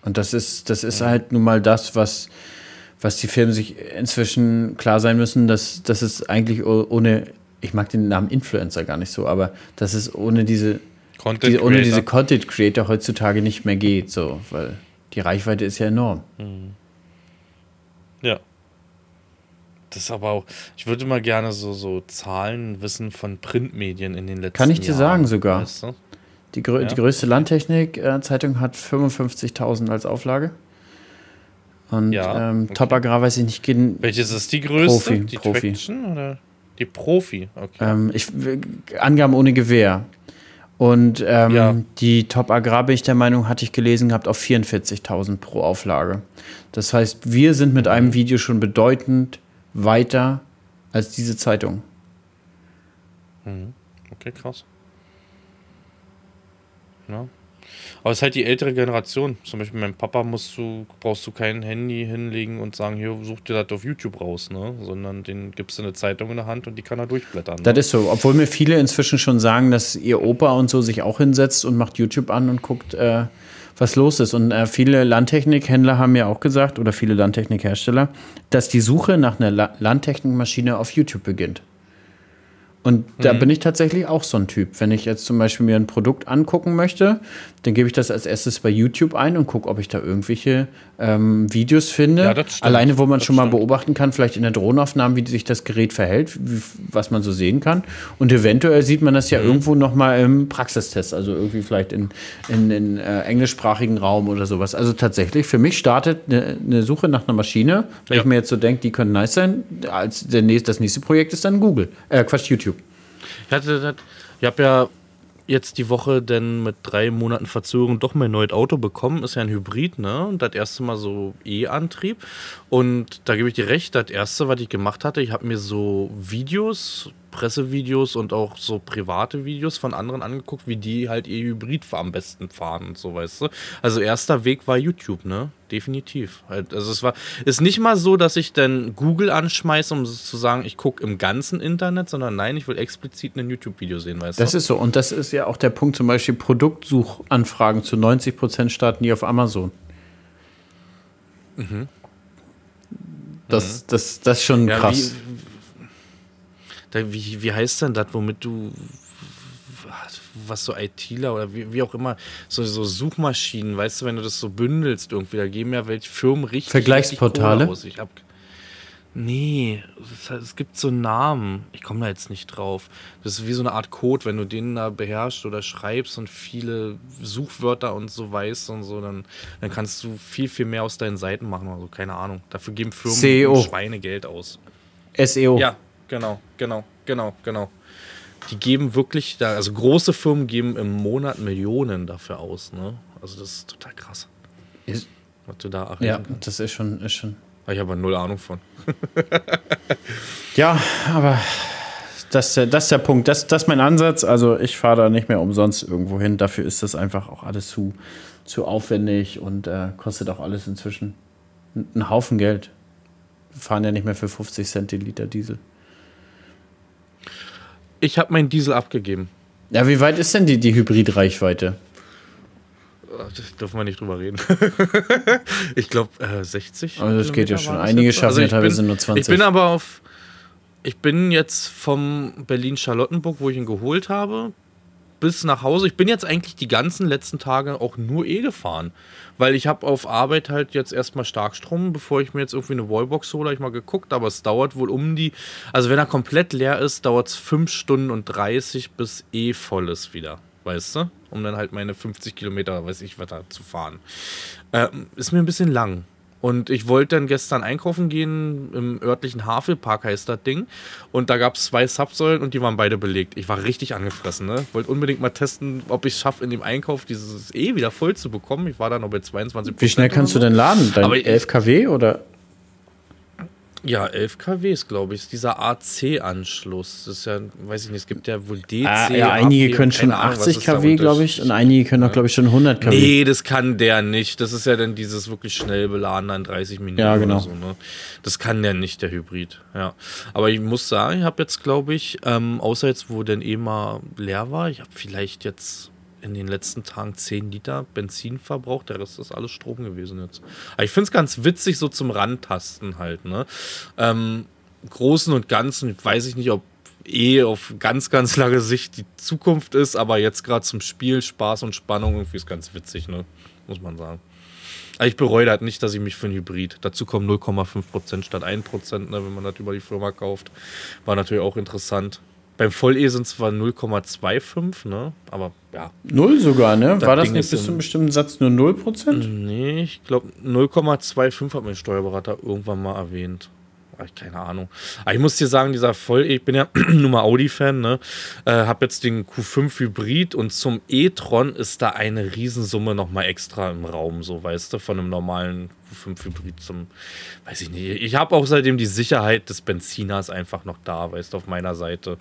Und das ist, das ist mhm. halt nun mal das, was, was die Firmen sich inzwischen klar sein müssen, dass, dass es eigentlich ohne, ich mag den Namen Influencer gar nicht so, aber dass es ohne diese, diese ohne diese Content Creator heutzutage nicht mehr geht, so, weil die Reichweite ist ja enorm. Mhm. Ja. Das ist aber auch, ich würde mal gerne so, so Zahlen wissen von Printmedien in den letzten Jahren. Kann ich dir Jahren, sagen sogar. Weißt du? die, grö ja? die größte Landtechnik-Zeitung hat 55.000 als Auflage. Und ja, ähm, okay. Top Agrar weiß ich nicht. Welches ist die größte? Profi, die Profi. Traction oder Die Profi, okay. Ähm, ich, Angaben ohne Gewehr. Und ähm, ja. die Top Agrar, bin ich der Meinung, hatte ich gelesen gehabt, auf 44.000 pro Auflage. Das heißt, wir sind mit einem Video schon bedeutend weiter als diese Zeitung. Mhm. Okay, krass. Ja. Aber es ist halt die ältere Generation. Zum Beispiel mein Papa musst du, brauchst du kein Handy hinlegen und sagen, hier, such dir das auf YouTube raus, ne? Sondern den gibst du eine Zeitung in der Hand und die kann er durchblättern. Ne? Das ist so, obwohl mir viele inzwischen schon sagen, dass ihr Opa und so sich auch hinsetzt und macht YouTube an und guckt, äh, was los ist. Und äh, viele Landtechnikhändler haben ja auch gesagt, oder viele Landtechnikhersteller, dass die Suche nach einer La Landtechnikmaschine auf YouTube beginnt. Und da mhm. bin ich tatsächlich auch so ein Typ. Wenn ich jetzt zum Beispiel mir ein Produkt angucken möchte, dann gebe ich das als erstes bei YouTube ein und gucke, ob ich da irgendwelche ähm, Videos finde. Ja, Alleine, wo man das schon stimmt. mal beobachten kann, vielleicht in der Drohnenaufnahme, wie sich das Gerät verhält, wie, was man so sehen kann. Und eventuell sieht man das ja mhm. irgendwo noch mal im Praxistest, also irgendwie vielleicht in, in, in äh, englischsprachigen Raum oder sowas. Also tatsächlich, für mich startet eine, eine Suche nach einer Maschine, wenn ja. ich mir jetzt so denke, die können nice sein, als der nächste, das nächste Projekt ist dann Google, äh, Quatsch, YouTube. Ich hatte, ich habe ja jetzt die Woche denn mit drei Monaten Verzögerung doch mein neues Auto bekommen. Ist ja ein Hybrid, ne? Und das erste Mal so E-Antrieb. Und da gebe ich dir recht, das erste, was ich gemacht hatte, ich habe mir so Videos Pressevideos und auch so private Videos von anderen angeguckt, wie die halt ihr Hybrid am besten fahren und so, weißt du. Also erster Weg war YouTube, ne? Definitiv. Halt, also es war, ist nicht mal so, dass ich dann Google anschmeiße, um zu sagen, ich gucke im ganzen Internet, sondern nein, ich will explizit ein YouTube-Video sehen, weißt du. Das ist so. Und das ist ja auch der Punkt, zum Beispiel Produktsuchanfragen zu 90 Prozent starten die auf Amazon. Mhm. Das, das, das ist schon ja, krass. Wie, da, wie, wie heißt denn das, womit du was so ITler oder wie, wie auch immer, so, so Suchmaschinen, weißt du, wenn du das so bündelst irgendwie, da geben ja welche Firmen richtig. Vergleichsportale? Richtig ich hab, nee, es, es, gibt so Namen, ich komme da jetzt nicht drauf. Das ist wie so eine Art Code, wenn du den da beherrschst oder schreibst und viele Suchwörter und so weißt und so, dann, dann kannst du viel, viel mehr aus deinen Seiten machen oder so, keine Ahnung. Dafür geben Firmen SEO. Schweinegeld aus. SEO. Ja, Genau, genau, genau, genau. Die geben wirklich, da, also große Firmen geben im Monat Millionen dafür aus. Ne? Also das ist total krass. Ist, was du da Ja, kannst. das ist schon, ist schon. Ich habe null Ahnung von. ja, aber das, das ist der Punkt. Das, das ist mein Ansatz. Also ich fahre da nicht mehr umsonst irgendwo hin. Dafür ist das einfach auch alles zu, zu aufwendig und äh, kostet auch alles inzwischen einen Haufen Geld. Wir fahren ja nicht mehr für 50 Cent den Liter Diesel. Ich habe meinen Diesel abgegeben. Ja, wie weit ist denn die, die Hybridreichweite? Das dürfen wir nicht drüber reden. ich glaube äh, 60. Also das geht ja schon. Einige schaffen also ja teilweise bin, nur 20. Ich bin aber auf. Ich bin jetzt vom Berlin-Charlottenburg, wo ich ihn geholt habe, bis nach Hause. Ich bin jetzt eigentlich die ganzen letzten Tage auch nur eh gefahren. Weil ich habe auf Arbeit halt jetzt erstmal Starkstrom, bevor ich mir jetzt irgendwie eine Wallbox hole, ich mal geguckt. Aber es dauert wohl um die, also wenn er komplett leer ist, dauert es 5 Stunden und 30 bis eh voll ist wieder. Weißt du? Um dann halt meine 50 Kilometer, weiß ich, da zu fahren. Ähm, ist mir ein bisschen lang. Und ich wollte dann gestern einkaufen gehen, im örtlichen Havelpark heißt das Ding. Und da gab es zwei Subsäulen und die waren beide belegt. Ich war richtig angefressen, ne? Wollte unbedingt mal testen, ob ich es schaffe, in dem Einkauf dieses E wieder voll zu bekommen. Ich war da noch bei 22 Wie schnell kannst du denn laden? Dein Aber 11 kW oder? Ja, 11 kW ist, glaube ich, ist dieser AC-Anschluss. Das ist ja, weiß ich nicht, es gibt ja wohl DC. Ah, ja, einige AP, können schon 80 kW, glaube ich, und einige können auch, glaube ich, schon 100 kW. Nee, das kann der nicht. Das ist ja dann dieses wirklich schnell beladen in 30 Minuten ja, genau. oder so. Ne? Das kann der nicht, der Hybrid. Ja. Aber ich muss sagen, ich habe jetzt, glaube ich, ähm, außer jetzt, wo denn eh mal leer war, ich habe vielleicht jetzt in den letzten Tagen 10 Liter Benzin verbraucht. Der Rest ist alles Strom gewesen jetzt. Aber ich finde es ganz witzig, so zum Randtasten halt. Ne? Ähm, Großen und Ganzen weiß ich nicht, ob eh auf ganz, ganz lange Sicht die Zukunft ist, aber jetzt gerade zum Spiel, Spaß und Spannung irgendwie ist ganz witzig, ne? muss man sagen. Ich bereue halt nicht, dass ich mich für ein Hybrid. Dazu kommen 0,5% statt 1%, ne, wenn man das über die Firma kauft. War natürlich auch interessant. Beim Voll-E sind es zwar 0,25, ne? Aber ja. Null sogar, ne? Das War das Ding nicht bis zu einem bestimmten Satz nur 0%? Nee, ich glaube 0,25 hat mein Steuerberater irgendwann mal erwähnt. keine Ahnung. Aber ich muss dir sagen, dieser voll, ich bin ja nur mal Audi-Fan, ne? Äh, hab jetzt den Q5 Hybrid und zum e-tron ist da eine Riesensumme nochmal extra im Raum, so weißt du, von einem normalen Q5 Hybrid zum, weiß ich nicht. Ich habe auch seitdem die Sicherheit des Benziners einfach noch da, weißt du, auf meiner Seite.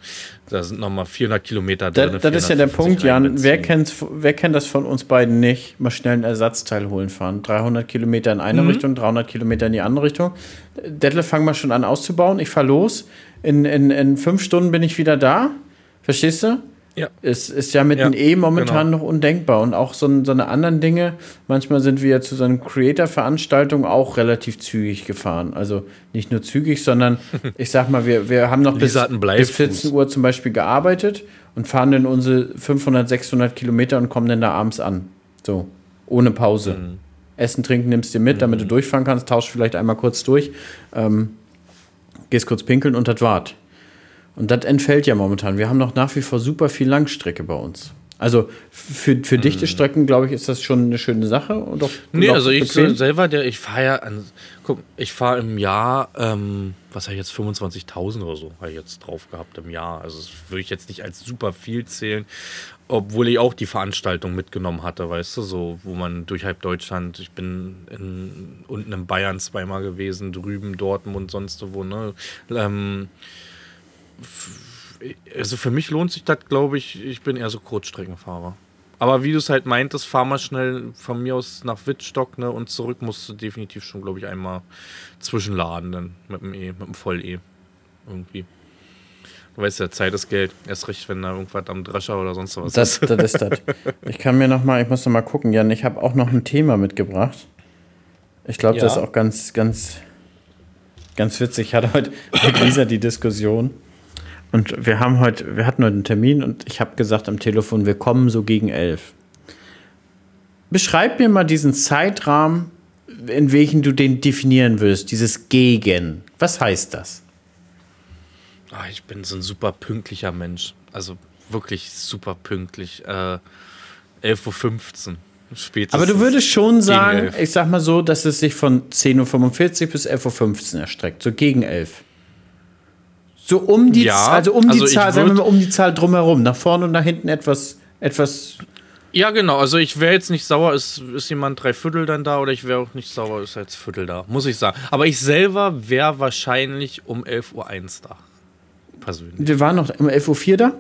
Da sind nochmal 400 Kilometer drin. Das, das ist ja der Punkt, Jan. Wer, kennt's, wer kennt das von uns beiden nicht? Mal schnell ein Ersatzteil holen fahren. 300 Kilometer in eine mhm. Richtung, 300 Kilometer in die andere Richtung. Detlef, fang mal schon an auszubauen. Ich fahre los. In, in, in fünf Stunden bin ich wieder da. Verstehst du? Ja. Es ist ja mit ja, dem E momentan genau. noch undenkbar. Und auch so, so eine anderen Dinge. Manchmal sind wir zu so einer Creator-Veranstaltung auch relativ zügig gefahren. Also nicht nur zügig, sondern ich sag mal, wir, wir haben noch bis, bis 14 Uhr zum Beispiel gearbeitet und fahren dann unsere 500, 600 Kilometer und kommen dann da abends an. So, ohne Pause. Mhm. Essen, trinken nimmst du dir mit, mhm. damit du durchfahren kannst, tauschst vielleicht einmal kurz durch, ähm, gehst kurz pinkeln und das war's. Und das entfällt ja momentan. Wir haben noch nach wie vor super viel Langstrecke bei uns. Also für, für dichte mhm. Strecken, glaube ich, ist das schon eine schöne Sache. Und auch, nee, also ich bequem. selber, der, ich fahre ja, an, guck, ich fahre im Jahr, ähm, was habe ich jetzt, 25.000 oder so, habe ich jetzt drauf gehabt im Jahr. Also das würde ich jetzt nicht als super viel zählen, obwohl ich auch die Veranstaltung mitgenommen hatte, weißt du, so, wo man durch halb Deutschland, ich bin in, unten in Bayern zweimal gewesen, drüben, Dortmund, sonst wo, ne, ähm, also für mich lohnt sich das, glaube ich, ich bin eher so Kurzstreckenfahrer. Aber wie du es halt meintest, fahr mal schnell von mir aus nach Wittstock ne, und zurück musst du definitiv schon, glaube ich, einmal zwischenladen dann mit dem E, mit dem Voll-E. Irgendwie. Du weißt ja, Zeit ist Geld. Erst recht, wenn da irgendwas am Drescher oder sonst was das, ist. Das ist das. Ich kann mir noch mal, ich muss noch mal gucken, Jan, ich habe auch noch ein Thema mitgebracht. Ich glaube, ja. das ist auch ganz, ganz, ganz witzig. Ich hatte heute mit Lisa die Diskussion und wir haben heute, wir hatten heute einen Termin und ich habe gesagt am Telefon, wir kommen so gegen elf. Beschreib mir mal diesen Zeitrahmen, in welchen du den definieren würdest, dieses Gegen. Was heißt das? Ach, ich bin so ein super pünktlicher Mensch. Also wirklich super pünktlich. Äh, 11.15 Uhr. Spätestens Aber du würdest schon sagen, ich sag mal so, dass es sich von 10.45 Uhr bis 11.15 Uhr erstreckt. So gegen 11. So um die, ja, also um die also Zahl, sagen wir mal um die Zahl drumherum, nach vorne und nach hinten etwas, etwas. Ja, genau. Also ich wäre jetzt nicht sauer, ist, ist jemand drei Viertel dann da oder ich wäre auch nicht sauer, ist jetzt Viertel da, muss ich sagen. Aber ich selber wäre wahrscheinlich um 11.01 Uhr da. Persönlich. Wir waren noch um 11.04 Uhr da.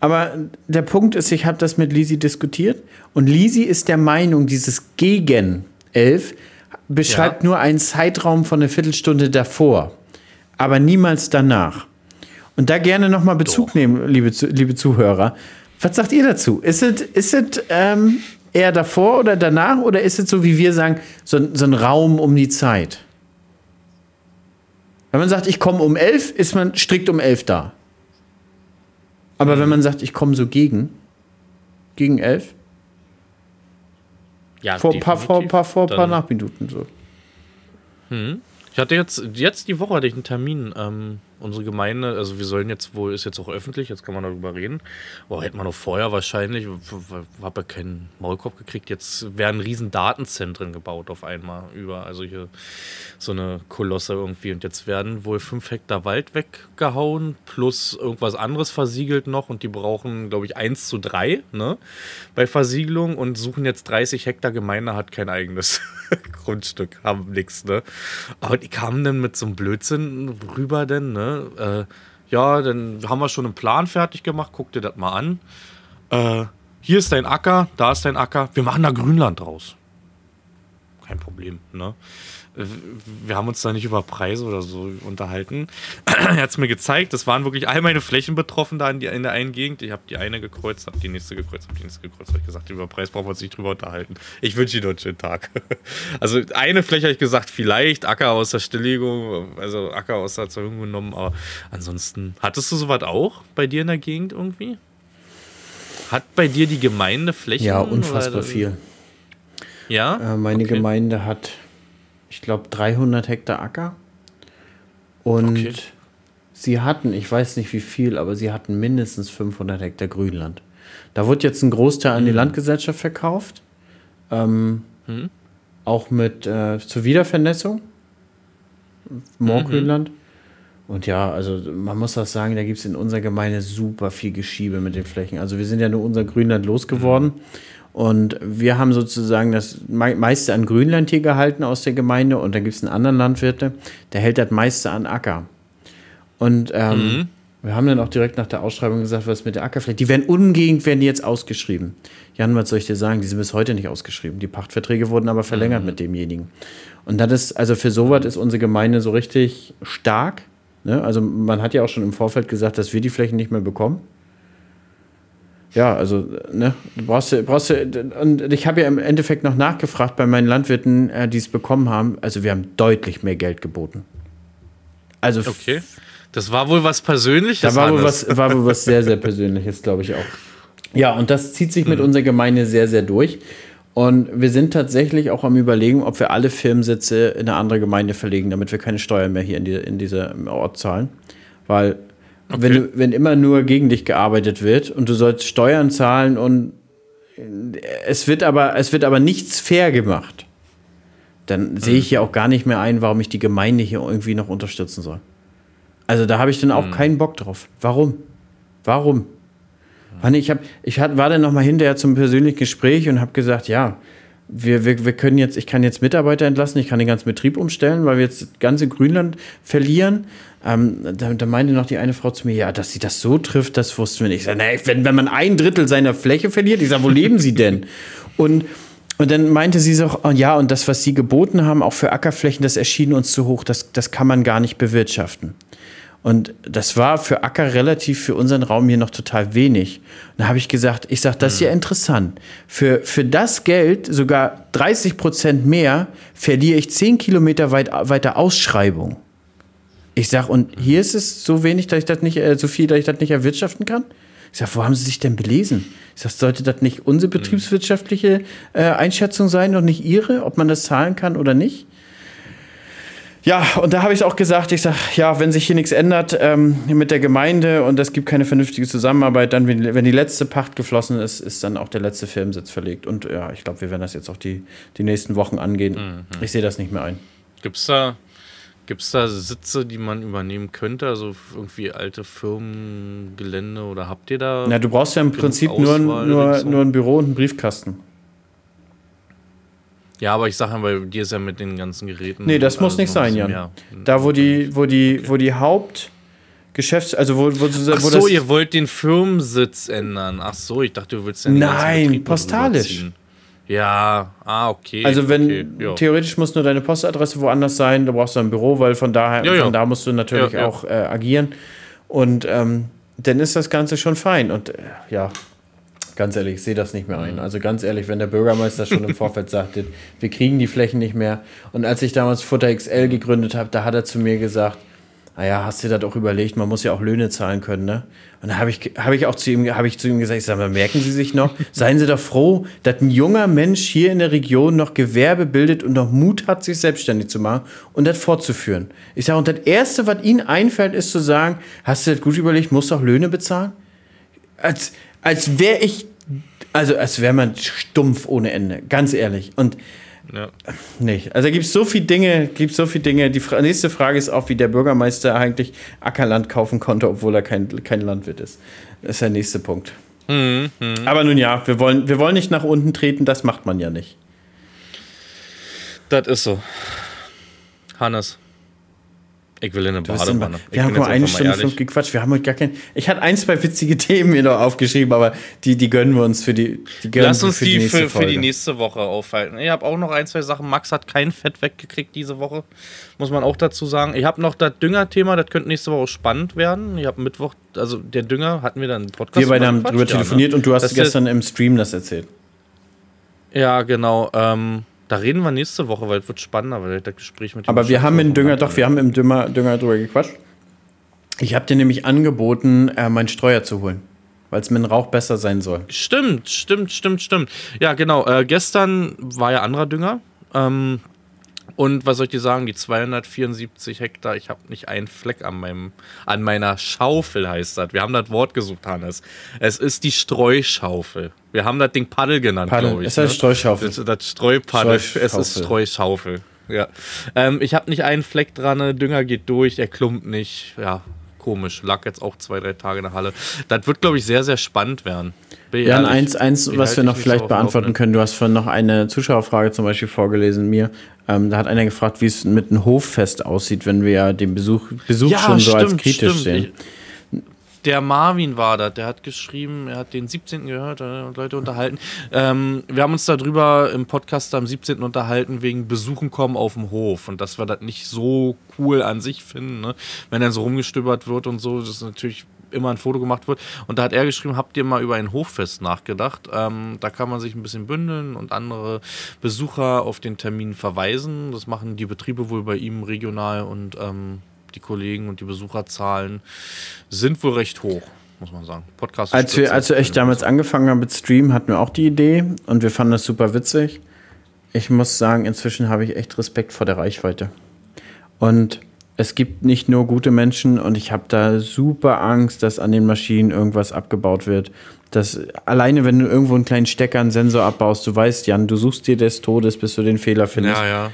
Aber der Punkt ist, ich habe das mit Lisi diskutiert und Lisi ist der Meinung, dieses gegen 11 beschreibt ja. nur einen Zeitraum von einer Viertelstunde davor, aber niemals danach. Und da gerne nochmal Bezug Doch. nehmen, liebe, liebe Zuhörer. Was sagt ihr dazu? Ist es ist ähm, eher davor oder danach oder ist es so, wie wir sagen, so, so ein Raum um die Zeit? Wenn man sagt, ich komme um elf, ist man strikt um elf da. Aber wenn man sagt, ich komme so gegen, gegen elf, ja, vor ein paar, vor, paar, vor paar Nachminuten so. Hm. Ich hatte jetzt, jetzt die Woche hatte ich einen Termin ähm, unsere Gemeinde, also wir sollen jetzt wohl, ist jetzt auch öffentlich, jetzt kann man darüber reden. Aber hätte man noch vorher wahrscheinlich, habe ja keinen Maulkorb gekriegt, jetzt werden riesen Datenzentren gebaut auf einmal über, also hier so eine Kolosse irgendwie. Und jetzt werden wohl fünf Hektar Wald weggehauen, plus irgendwas anderes versiegelt noch und die brauchen, glaube ich, eins zu drei ne, bei Versiegelung und suchen jetzt 30 Hektar Gemeinde, hat kein eigenes Grundstück, haben nichts, ne. Aber die kamen dann mit so einem Blödsinn rüber denn, ne äh, ja, dann haben wir schon einen Plan fertig gemacht, guck dir das mal an. Äh, hier ist dein Acker, da ist dein Acker, wir machen da Grünland draus. Kein Problem, ne? Wir haben uns da nicht über Preise oder so unterhalten. er hat es mir gezeigt, es waren wirklich all meine Flächen betroffen da in, die, in der einen Gegend. Ich habe die eine gekreuzt, habe die nächste gekreuzt, habe die nächste gekreuzt. Habe ich gesagt, über Preis brauchen wir uns nicht drüber unterhalten. Ich wünsche Ihnen einen schönen Tag. also eine Fläche habe ich gesagt, vielleicht Acker aus der Stilllegung, also Acker aus der Erzeugung genommen, aber ansonsten, hattest du sowas auch bei dir in der Gegend irgendwie? Hat bei dir die Gemeinde Flächen? Ja, unfassbar viel. Ja? Äh, meine okay. Gemeinde hat ich glaube, 300 Hektar Acker. Und okay. sie hatten, ich weiß nicht wie viel, aber sie hatten mindestens 500 Hektar Grünland. Da wird jetzt ein Großteil an die mhm. Landgesellschaft verkauft. Ähm, mhm. Auch mit äh, zur Wiedervernässung. Moorgrünland. Mhm. Und ja, also man muss auch sagen, da gibt es in unserer Gemeinde super viel Geschiebe mit den Flächen. Also wir sind ja nur unser Grünland losgeworden. Mhm. Und wir haben sozusagen das meiste an Grünland hier gehalten aus der Gemeinde. Und dann gibt es einen anderen Landwirte, der hält das meiste an Acker. Und ähm, mhm. wir haben dann auch direkt nach der Ausschreibung gesagt, was mit der Ackerfläche. Die werden umgehend werden die jetzt ausgeschrieben. Jan, was soll ich dir sagen? Die sind bis heute nicht ausgeschrieben. Die Pachtverträge wurden aber verlängert mhm. mit demjenigen. Und das ist, also für sowas ist unsere Gemeinde so richtig stark Ne? Also man hat ja auch schon im Vorfeld gesagt, dass wir die Flächen nicht mehr bekommen. Ja, also, ne, du brauchst, brauchst und ich habe ja im Endeffekt noch nachgefragt bei meinen Landwirten, äh, die es bekommen haben. Also, wir haben deutlich mehr Geld geboten. Also, okay. Das war wohl was Persönliches. Da war wohl was, war wohl was sehr, sehr Persönliches, glaube ich auch. Ja, und das zieht sich mit mhm. unserer Gemeinde sehr, sehr durch. Und wir sind tatsächlich auch am Überlegen, ob wir alle Firmensitze in eine andere Gemeinde verlegen, damit wir keine Steuern mehr hier in, die, in diesem Ort zahlen. Weil, okay. wenn, wenn immer nur gegen dich gearbeitet wird und du sollst Steuern zahlen und es wird aber, es wird aber nichts fair gemacht, dann mhm. sehe ich ja auch gar nicht mehr ein, warum ich die Gemeinde hier irgendwie noch unterstützen soll. Also da habe ich dann auch mhm. keinen Bock drauf. Warum? Warum? Ich, hab, ich hat, war dann noch mal hinterher zum persönlichen Gespräch und habe gesagt, ja, wir, wir, wir können jetzt, ich kann jetzt Mitarbeiter entlassen, ich kann den ganzen Betrieb umstellen, weil wir jetzt das ganze Grünland verlieren. Ähm, da, da, meinte noch die eine Frau zu mir, ja, dass sie das so trifft, das wussten wir nicht. Ich sage, nee, wenn, wenn man ein Drittel seiner Fläche verliert, ich sage, wo leben sie denn? Und und dann meinte sie so, oh ja, und das, was sie geboten haben, auch für Ackerflächen, das erschien uns zu hoch, das, das kann man gar nicht bewirtschaften. Und das war für Acker relativ für unseren Raum hier noch total wenig. Und da habe ich gesagt, ich sage, das ist ja mhm. interessant. Für, für das Geld, sogar 30 Prozent mehr, verliere ich 10 Kilometer weit, weiter Ausschreibung. Ich sage, und hier ist es so wenig, dass ich das nicht, äh, so viel, dass ich das nicht erwirtschaften kann? Ich sage, wo haben Sie sich denn belesen? Ich sage, sollte das nicht unsere mhm. betriebswirtschaftliche äh, Einschätzung sein und nicht Ihre, ob man das zahlen kann oder nicht? Ja, und da habe ich auch gesagt, ich sage, ja, wenn sich hier nichts ändert ähm, mit der Gemeinde und es gibt keine vernünftige Zusammenarbeit, dann, wenn die letzte Pacht geflossen ist, ist dann auch der letzte Firmensitz verlegt. Und ja, ich glaube, wir werden das jetzt auch die, die nächsten Wochen angehen. Mhm. Ich sehe das nicht mehr ein. Gibt es da, gibt's da Sitze, die man übernehmen könnte? Also irgendwie alte Firmengelände oder habt ihr da? Na, du brauchst ja im Prinzip nur, nur, nur ein Büro und einen Briefkasten. Ja, aber ich sage ja, bei dir ist ja mit den ganzen Geräten. Nee, das muss nicht sein, Jan. Mehr. Da, wo die, wo die, okay. wo die Hauptgeschäfts-, also wo, wo, wo Ach so, das ihr wollt den Firmensitz ändern. Ach so, ich dachte, du willst den Nein, postalisch. Ja, ah, okay. Also wenn okay, theoretisch muss nur deine Postadresse woanders sein, du brauchst ein Büro, weil von daher ja, von da musst du natürlich ja, auch äh, agieren. Und ähm, dann ist das Ganze schon fein. Und äh, ja, Ganz ehrlich, ich sehe das nicht mehr ein. Mhm. Also ganz ehrlich, wenn der Bürgermeister schon im Vorfeld sagte, wir kriegen die Flächen nicht mehr. Und als ich damals Futter XL gegründet habe, da hat er zu mir gesagt, naja, hast du das auch überlegt, man muss ja auch Löhne zahlen können, ne? Und da habe ich, hab ich auch zu ihm, hab ich zu ihm gesagt, ich sage merken Sie sich noch, seien Sie doch froh, dass ein junger Mensch hier in der Region noch Gewerbe bildet und noch Mut hat, sich selbstständig zu machen und das fortzuführen. Ich sage, und das Erste, was Ihnen einfällt, ist zu sagen, hast du das gut überlegt, musst du auch Löhne bezahlen? Als, als wäre ich, also als wäre man stumpf ohne Ende, ganz ehrlich. Und ja. nicht. Also gibt es so viele Dinge, gibt so viele Dinge. Die nächste Frage ist auch, wie der Bürgermeister eigentlich Ackerland kaufen konnte, obwohl er kein, kein Landwirt ist. Das ist der nächste Punkt. Mhm, mh. Aber nun ja, wir wollen, wir wollen nicht nach unten treten, das macht man ja nicht. Das ist so. Hannes. Ich will in eine Badewanne. Wir haben nur eine Stunde fünf gequatscht. Wir haben heute gar kein. Ich hatte ein, zwei witzige Themen mir noch aufgeschrieben, aber die, die gönnen wir uns für die. die Lass uns für die, die für, für, die nächste Woche aufhalten. Ich habe auch noch ein, zwei Sachen. Max hat kein Fett weggekriegt diese Woche. Muss man auch dazu sagen. Ich habe noch das Dünger-Thema, das könnte nächste Woche spannend werden. Ich habe Mittwoch, also der Dünger hatten wir dann einen Podcast. Wir beide haben drüber telefoniert ja, ne? und du hast das gestern im Stream das erzählt. Ja, genau. Ähm, da reden wir nächste Woche, weil es wird spannender, weil das Gespräch mit dem Aber wir haben im Dünger, doch, wir haben im Dünger, Dünger drüber gequatscht. Ich habe dir nämlich angeboten, äh, meinen Streuer zu holen, weil es mit dem Rauch besser sein soll. Stimmt, stimmt, stimmt, stimmt. Ja, genau. Äh, gestern war ja anderer Dünger. Ähm, und was soll ich dir sagen, die 274 Hektar, ich habe nicht einen Fleck an, meinem, an meiner Schaufel, heißt das. Wir haben das Wort gesucht, Hannes. Es ist die Streuschaufel. Wir haben das Ding Paddel genannt, glaube ich. Es heißt ne? Streuschaufel. Das, das Streupaddel, es ist Streuschaufel. Ja. Ähm, ich habe nicht einen Fleck dran, der Dünger geht durch, er klumpt nicht. Ja, komisch. Lag jetzt auch zwei, drei Tage in der Halle. Das wird, glaube ich, sehr, sehr spannend werden. Ja, und eins, eins was wir noch vielleicht beantworten können. Du hast vorhin noch eine Zuschauerfrage zum Beispiel vorgelesen, mir. Ähm, da hat einer gefragt, wie es mit einem Hoffest aussieht, wenn wir ja den Besuch, Besuch ja, schon so als kritisch stimmt. sehen. Ich, der Marvin war da, der hat geschrieben, er hat den 17. gehört äh, und Leute unterhalten. Ähm, wir haben uns darüber im Podcast am 17. unterhalten, wegen Besuchen kommen auf dem Hof und dass wir das nicht so cool an sich finden, ne? wenn dann so rumgestöbert wird und so, das ist natürlich immer ein Foto gemacht wird. Und da hat er geschrieben, habt ihr mal über ein Hoffest nachgedacht? Ähm, da kann man sich ein bisschen bündeln und andere Besucher auf den Termin verweisen. Das machen die Betriebe wohl bei ihm regional und ähm, die Kollegen und die Besucherzahlen sind wohl recht hoch, muss man sagen. Podcast als wir, als wir echt damals angefangen haben mit Stream, hatten wir auch die Idee und wir fanden das super witzig. Ich muss sagen, inzwischen habe ich echt Respekt vor der Reichweite. Und es gibt nicht nur gute Menschen und ich habe da super Angst, dass an den Maschinen irgendwas abgebaut wird. Das, alleine, wenn du irgendwo einen kleinen Stecker, einen Sensor abbaust, du weißt, Jan, du suchst dir des Todes, bis du den Fehler findest. Ja, ja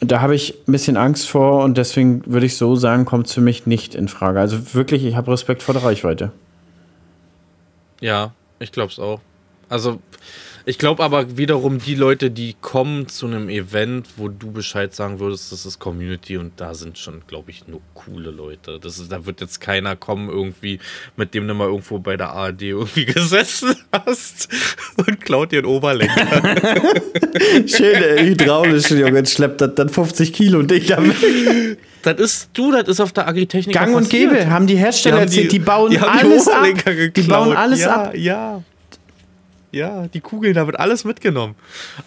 da habe ich ein bisschen Angst vor und deswegen würde ich so sagen, kommt es für mich nicht in Frage. Also wirklich, ich habe Respekt vor der Reichweite. Ja, ich glaube es auch. Also ich glaube aber wiederum, die Leute, die kommen zu einem Event, wo du Bescheid sagen würdest, das ist Community und da sind schon, glaube ich, nur coole Leute. Das ist, da wird jetzt keiner kommen, irgendwie, mit dem du mal irgendwo bei der ARD irgendwie gesessen hast und klaut dir einen Oberlenker. Schön, hydraulisch, Junge, schleppt das dann 50 Kilo und dich damit. Das ist du, das ist auf der Agritechnik. Gang und Gäbe, haben die Hersteller die erzählt, die, die bauen die alles ab. Die bauen alles ja, ab. Ja, ja, die Kugeln, da wird alles mitgenommen.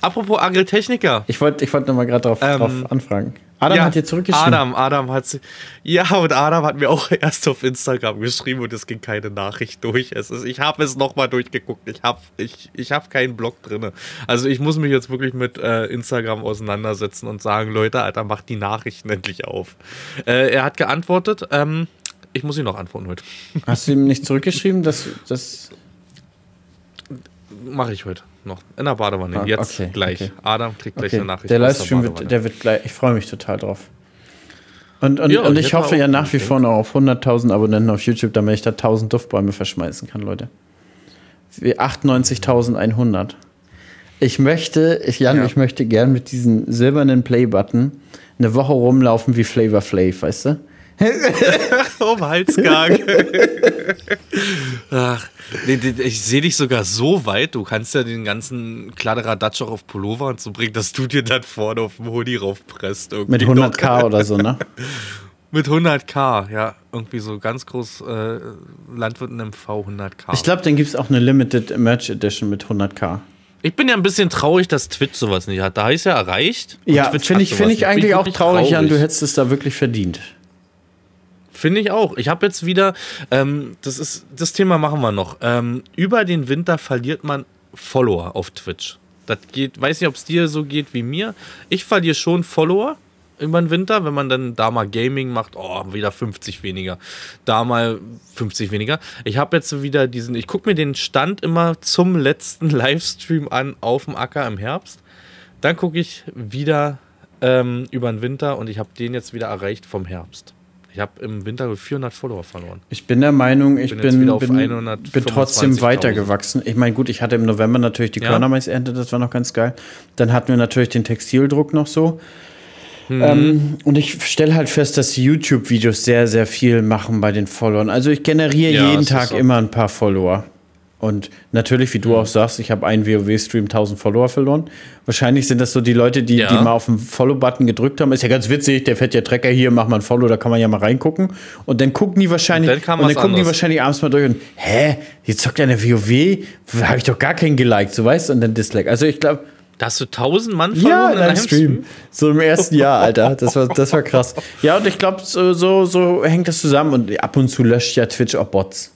Apropos Agritechniker. Ich wollte ich wollt nochmal gerade drauf, ähm, drauf anfragen. Adam ja, hat dir zurückgeschrieben. Adam, Adam hat Ja, und Adam hat mir auch erst auf Instagram geschrieben und es ging keine Nachricht durch. Es ist, ich habe es nochmal durchgeguckt. Ich habe ich, ich hab keinen Blog drin. Also ich muss mich jetzt wirklich mit äh, Instagram auseinandersetzen und sagen, Leute, Alter, macht die Nachrichten endlich auf. Äh, er hat geantwortet. Ähm, ich muss ihn noch antworten heute. Hast du ihm nicht zurückgeschrieben, dass das mache ich heute noch. In der Badewanne. Ah, Jetzt okay, gleich. Okay. Adam kriegt gleich okay. eine Nachricht. Der Livestream der wird, der wird gleich. Ich freue mich total drauf. Und, und, ja, und ich, ich hoffe ja nach wie vor noch auf 100.000 Abonnenten auf YouTube, damit ich da 1.000 Duftbäume verschmeißen kann, Leute. 98.100. Ich möchte, ich, Jan, ja. ich möchte gern mit diesem silbernen Play-Button eine Woche rumlaufen wie Flavor Flav, weißt du? um Halsgang. Ach, ich sehe dich sogar so weit, du kannst ja den ganzen Kladderadatsch auch auf Pullover und so bringen, dass du dir dann vorne auf dem Hoodie raufpresst. Mit 100k noch. oder so, ne? Mit 100k, ja. Irgendwie so ganz groß äh, Landwirt MV 100k. Ich glaube, dann gibt es auch eine Limited Merch Edition mit 100k. Ich bin ja ein bisschen traurig, dass Twitch sowas nicht hat. Da ist ja erreicht. Ja, finde ich, find ich eigentlich auch traurig, Jan. Du hättest es da wirklich verdient. Finde ich auch. Ich habe jetzt wieder, ähm, das ist, das Thema machen wir noch. Ähm, über den Winter verliert man Follower auf Twitch. Das geht, weiß nicht, ob es dir so geht wie mir. Ich verliere schon Follower über den Winter, wenn man dann da mal Gaming macht, oh, wieder 50 weniger. Da mal 50 weniger. Ich habe jetzt wieder diesen, ich gucke mir den Stand immer zum letzten Livestream an auf dem Acker im Herbst. Dann gucke ich wieder ähm, über den Winter und ich habe den jetzt wieder erreicht vom Herbst. Ich habe im Winter 400 Follower verloren. Ich bin der Meinung, ich bin, bin, bin, bin trotzdem weitergewachsen. Ich meine, gut, ich hatte im November natürlich die ja. Körnermaisernte, das war noch ganz geil. Dann hatten wir natürlich den Textildruck noch so. Mhm. Ähm, und ich stelle halt fest, dass YouTube-Videos sehr, sehr viel machen bei den Followern. Also ich generiere ja, jeden Tag so. immer ein paar Follower. Und natürlich, wie du mhm. auch sagst, ich habe einen WoW-Stream 1000 Follower verloren. Wahrscheinlich sind das so die Leute, die, ja. die mal auf den Follow-Button gedrückt haben. Ist ja ganz witzig, der fährt ja Trecker hier, mach mal ein Follow, da kann man ja mal reingucken. Und dann gucken die wahrscheinlich, und dann, und dann gucken die wahrscheinlich abends mal durch und, hä, jetzt zockt eine WoW? Habe ich doch gar keinen geliked, so weißt du, und dann Dislike. Also ich glaube. Da hast du 1000 Mann verloren ja, in einem Stream. Stream. So im ersten Jahr, Alter. Das war, das war krass. Ja, und ich glaube, so, so, so hängt das zusammen. Und ab und zu löscht ja Twitch auch Bots.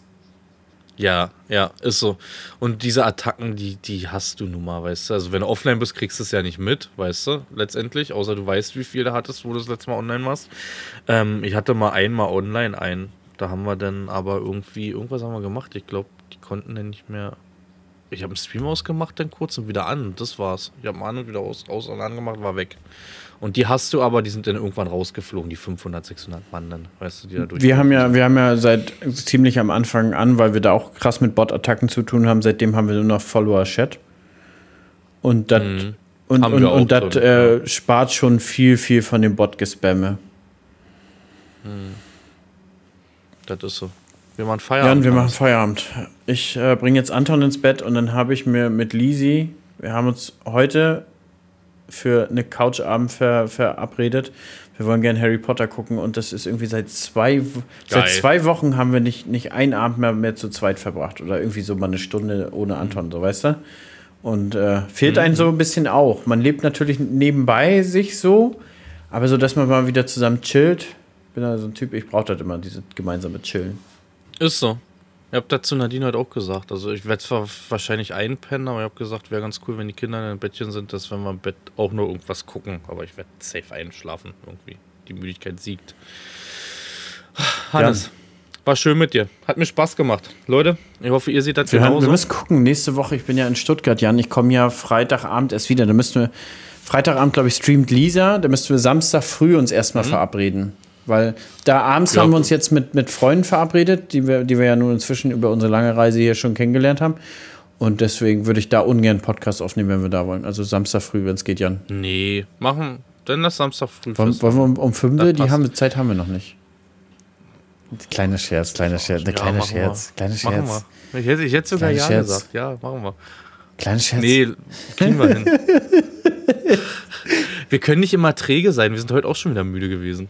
Ja, ja, ist so. Und diese Attacken, die, die hast du nun mal, weißt du. Also wenn du offline bist, kriegst du es ja nicht mit, weißt du, letztendlich. Außer du weißt, wie viel du hattest, wo du das letzte Mal online warst. Ähm, ich hatte mal einmal online ein. Da haben wir dann aber irgendwie, irgendwas haben wir gemacht. Ich glaube, die konnten dann nicht mehr. Ich habe einen Stream ausgemacht, dann kurz und wieder an. Das war's. Ich habe einen an und wieder aus, aus und angemacht, war weg. Und die hast du aber, die sind dann irgendwann rausgeflogen, die 500, 600 Mann dann, weißt du, die da durch. Wir haben ja, wir haben ja seit ziemlich am Anfang an, weil wir da auch krass mit Bot-Attacken zu tun haben, seitdem haben wir nur noch Follower-Chat. Und das mhm. und, und, und das äh, spart schon viel, viel von dem Bot-Gespamme. Mhm. Das ist so. Wir machen Feierabend. Ja, wir machen Feierabend. Ich äh, bringe jetzt Anton ins Bett und dann habe ich mir mit Lisi, wir haben uns heute für eine Couchabend ver, verabredet. Wir wollen gerne Harry Potter gucken und das ist irgendwie seit zwei, seit zwei Wochen haben wir nicht, nicht einen Abend mehr, mehr zu zweit verbracht oder irgendwie so mal eine Stunde ohne Anton, so weißt du? Und äh, fehlt mhm. einem so ein bisschen auch. Man lebt natürlich nebenbei sich so, aber so, dass man mal wieder zusammen chillt. Ich bin da so ein Typ, ich brauche das immer, diese gemeinsame Chillen. Ist so. Ich habe dazu Nadine heute auch gesagt. Also ich werde zwar wahrscheinlich einpennen, aber ich habe gesagt, wäre ganz cool, wenn die Kinder in einem Bettchen sind, dass wenn wir im Bett auch nur irgendwas gucken. Aber ich werde safe einschlafen irgendwie. Die Müdigkeit siegt. Hannes, ja. war schön mit dir. Hat mir Spaß gemacht. Leute, ich hoffe, ihr seht das wir genauso. wir müssen gucken. Nächste Woche, ich bin ja in Stuttgart, Jan. Ich komme ja Freitagabend erst wieder. Da müssen wir, Freitagabend, glaube ich, streamt Lisa. Da müssten wir Samstag früh uns erstmal mhm. verabreden. Weil da abends ja. haben wir uns jetzt mit, mit Freunden verabredet, die wir, die wir ja nun inzwischen über unsere lange Reise hier schon kennengelernt haben. Und deswegen würde ich da ungern Podcast aufnehmen, wenn wir da wollen. Also Samstag früh, wenn es geht, Jan. Nee, machen. Dann das Samstag früh. Wollen, wollen wir um, um 5 Uhr? Die haben, Zeit haben wir noch nicht. Kleiner Scherz, kleiner Scherz, ja, kleine Scherz, kleiner Scherz. Ich hätte, ich hätte sogar Ja Scherz. gesagt. Ja, machen wir. Kleiner Scherz. Nee, kriegen wir hin. wir können nicht immer träge sein. Wir sind heute auch schon wieder müde gewesen.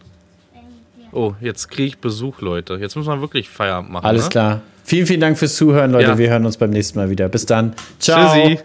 Oh, jetzt kriege ich Besuch, Leute. Jetzt muss man wirklich Feierabend machen. Alles ne? klar. Vielen, vielen Dank fürs Zuhören, Leute. Ja. Wir hören uns beim nächsten Mal wieder. Bis dann. Ciao. Tschüssi.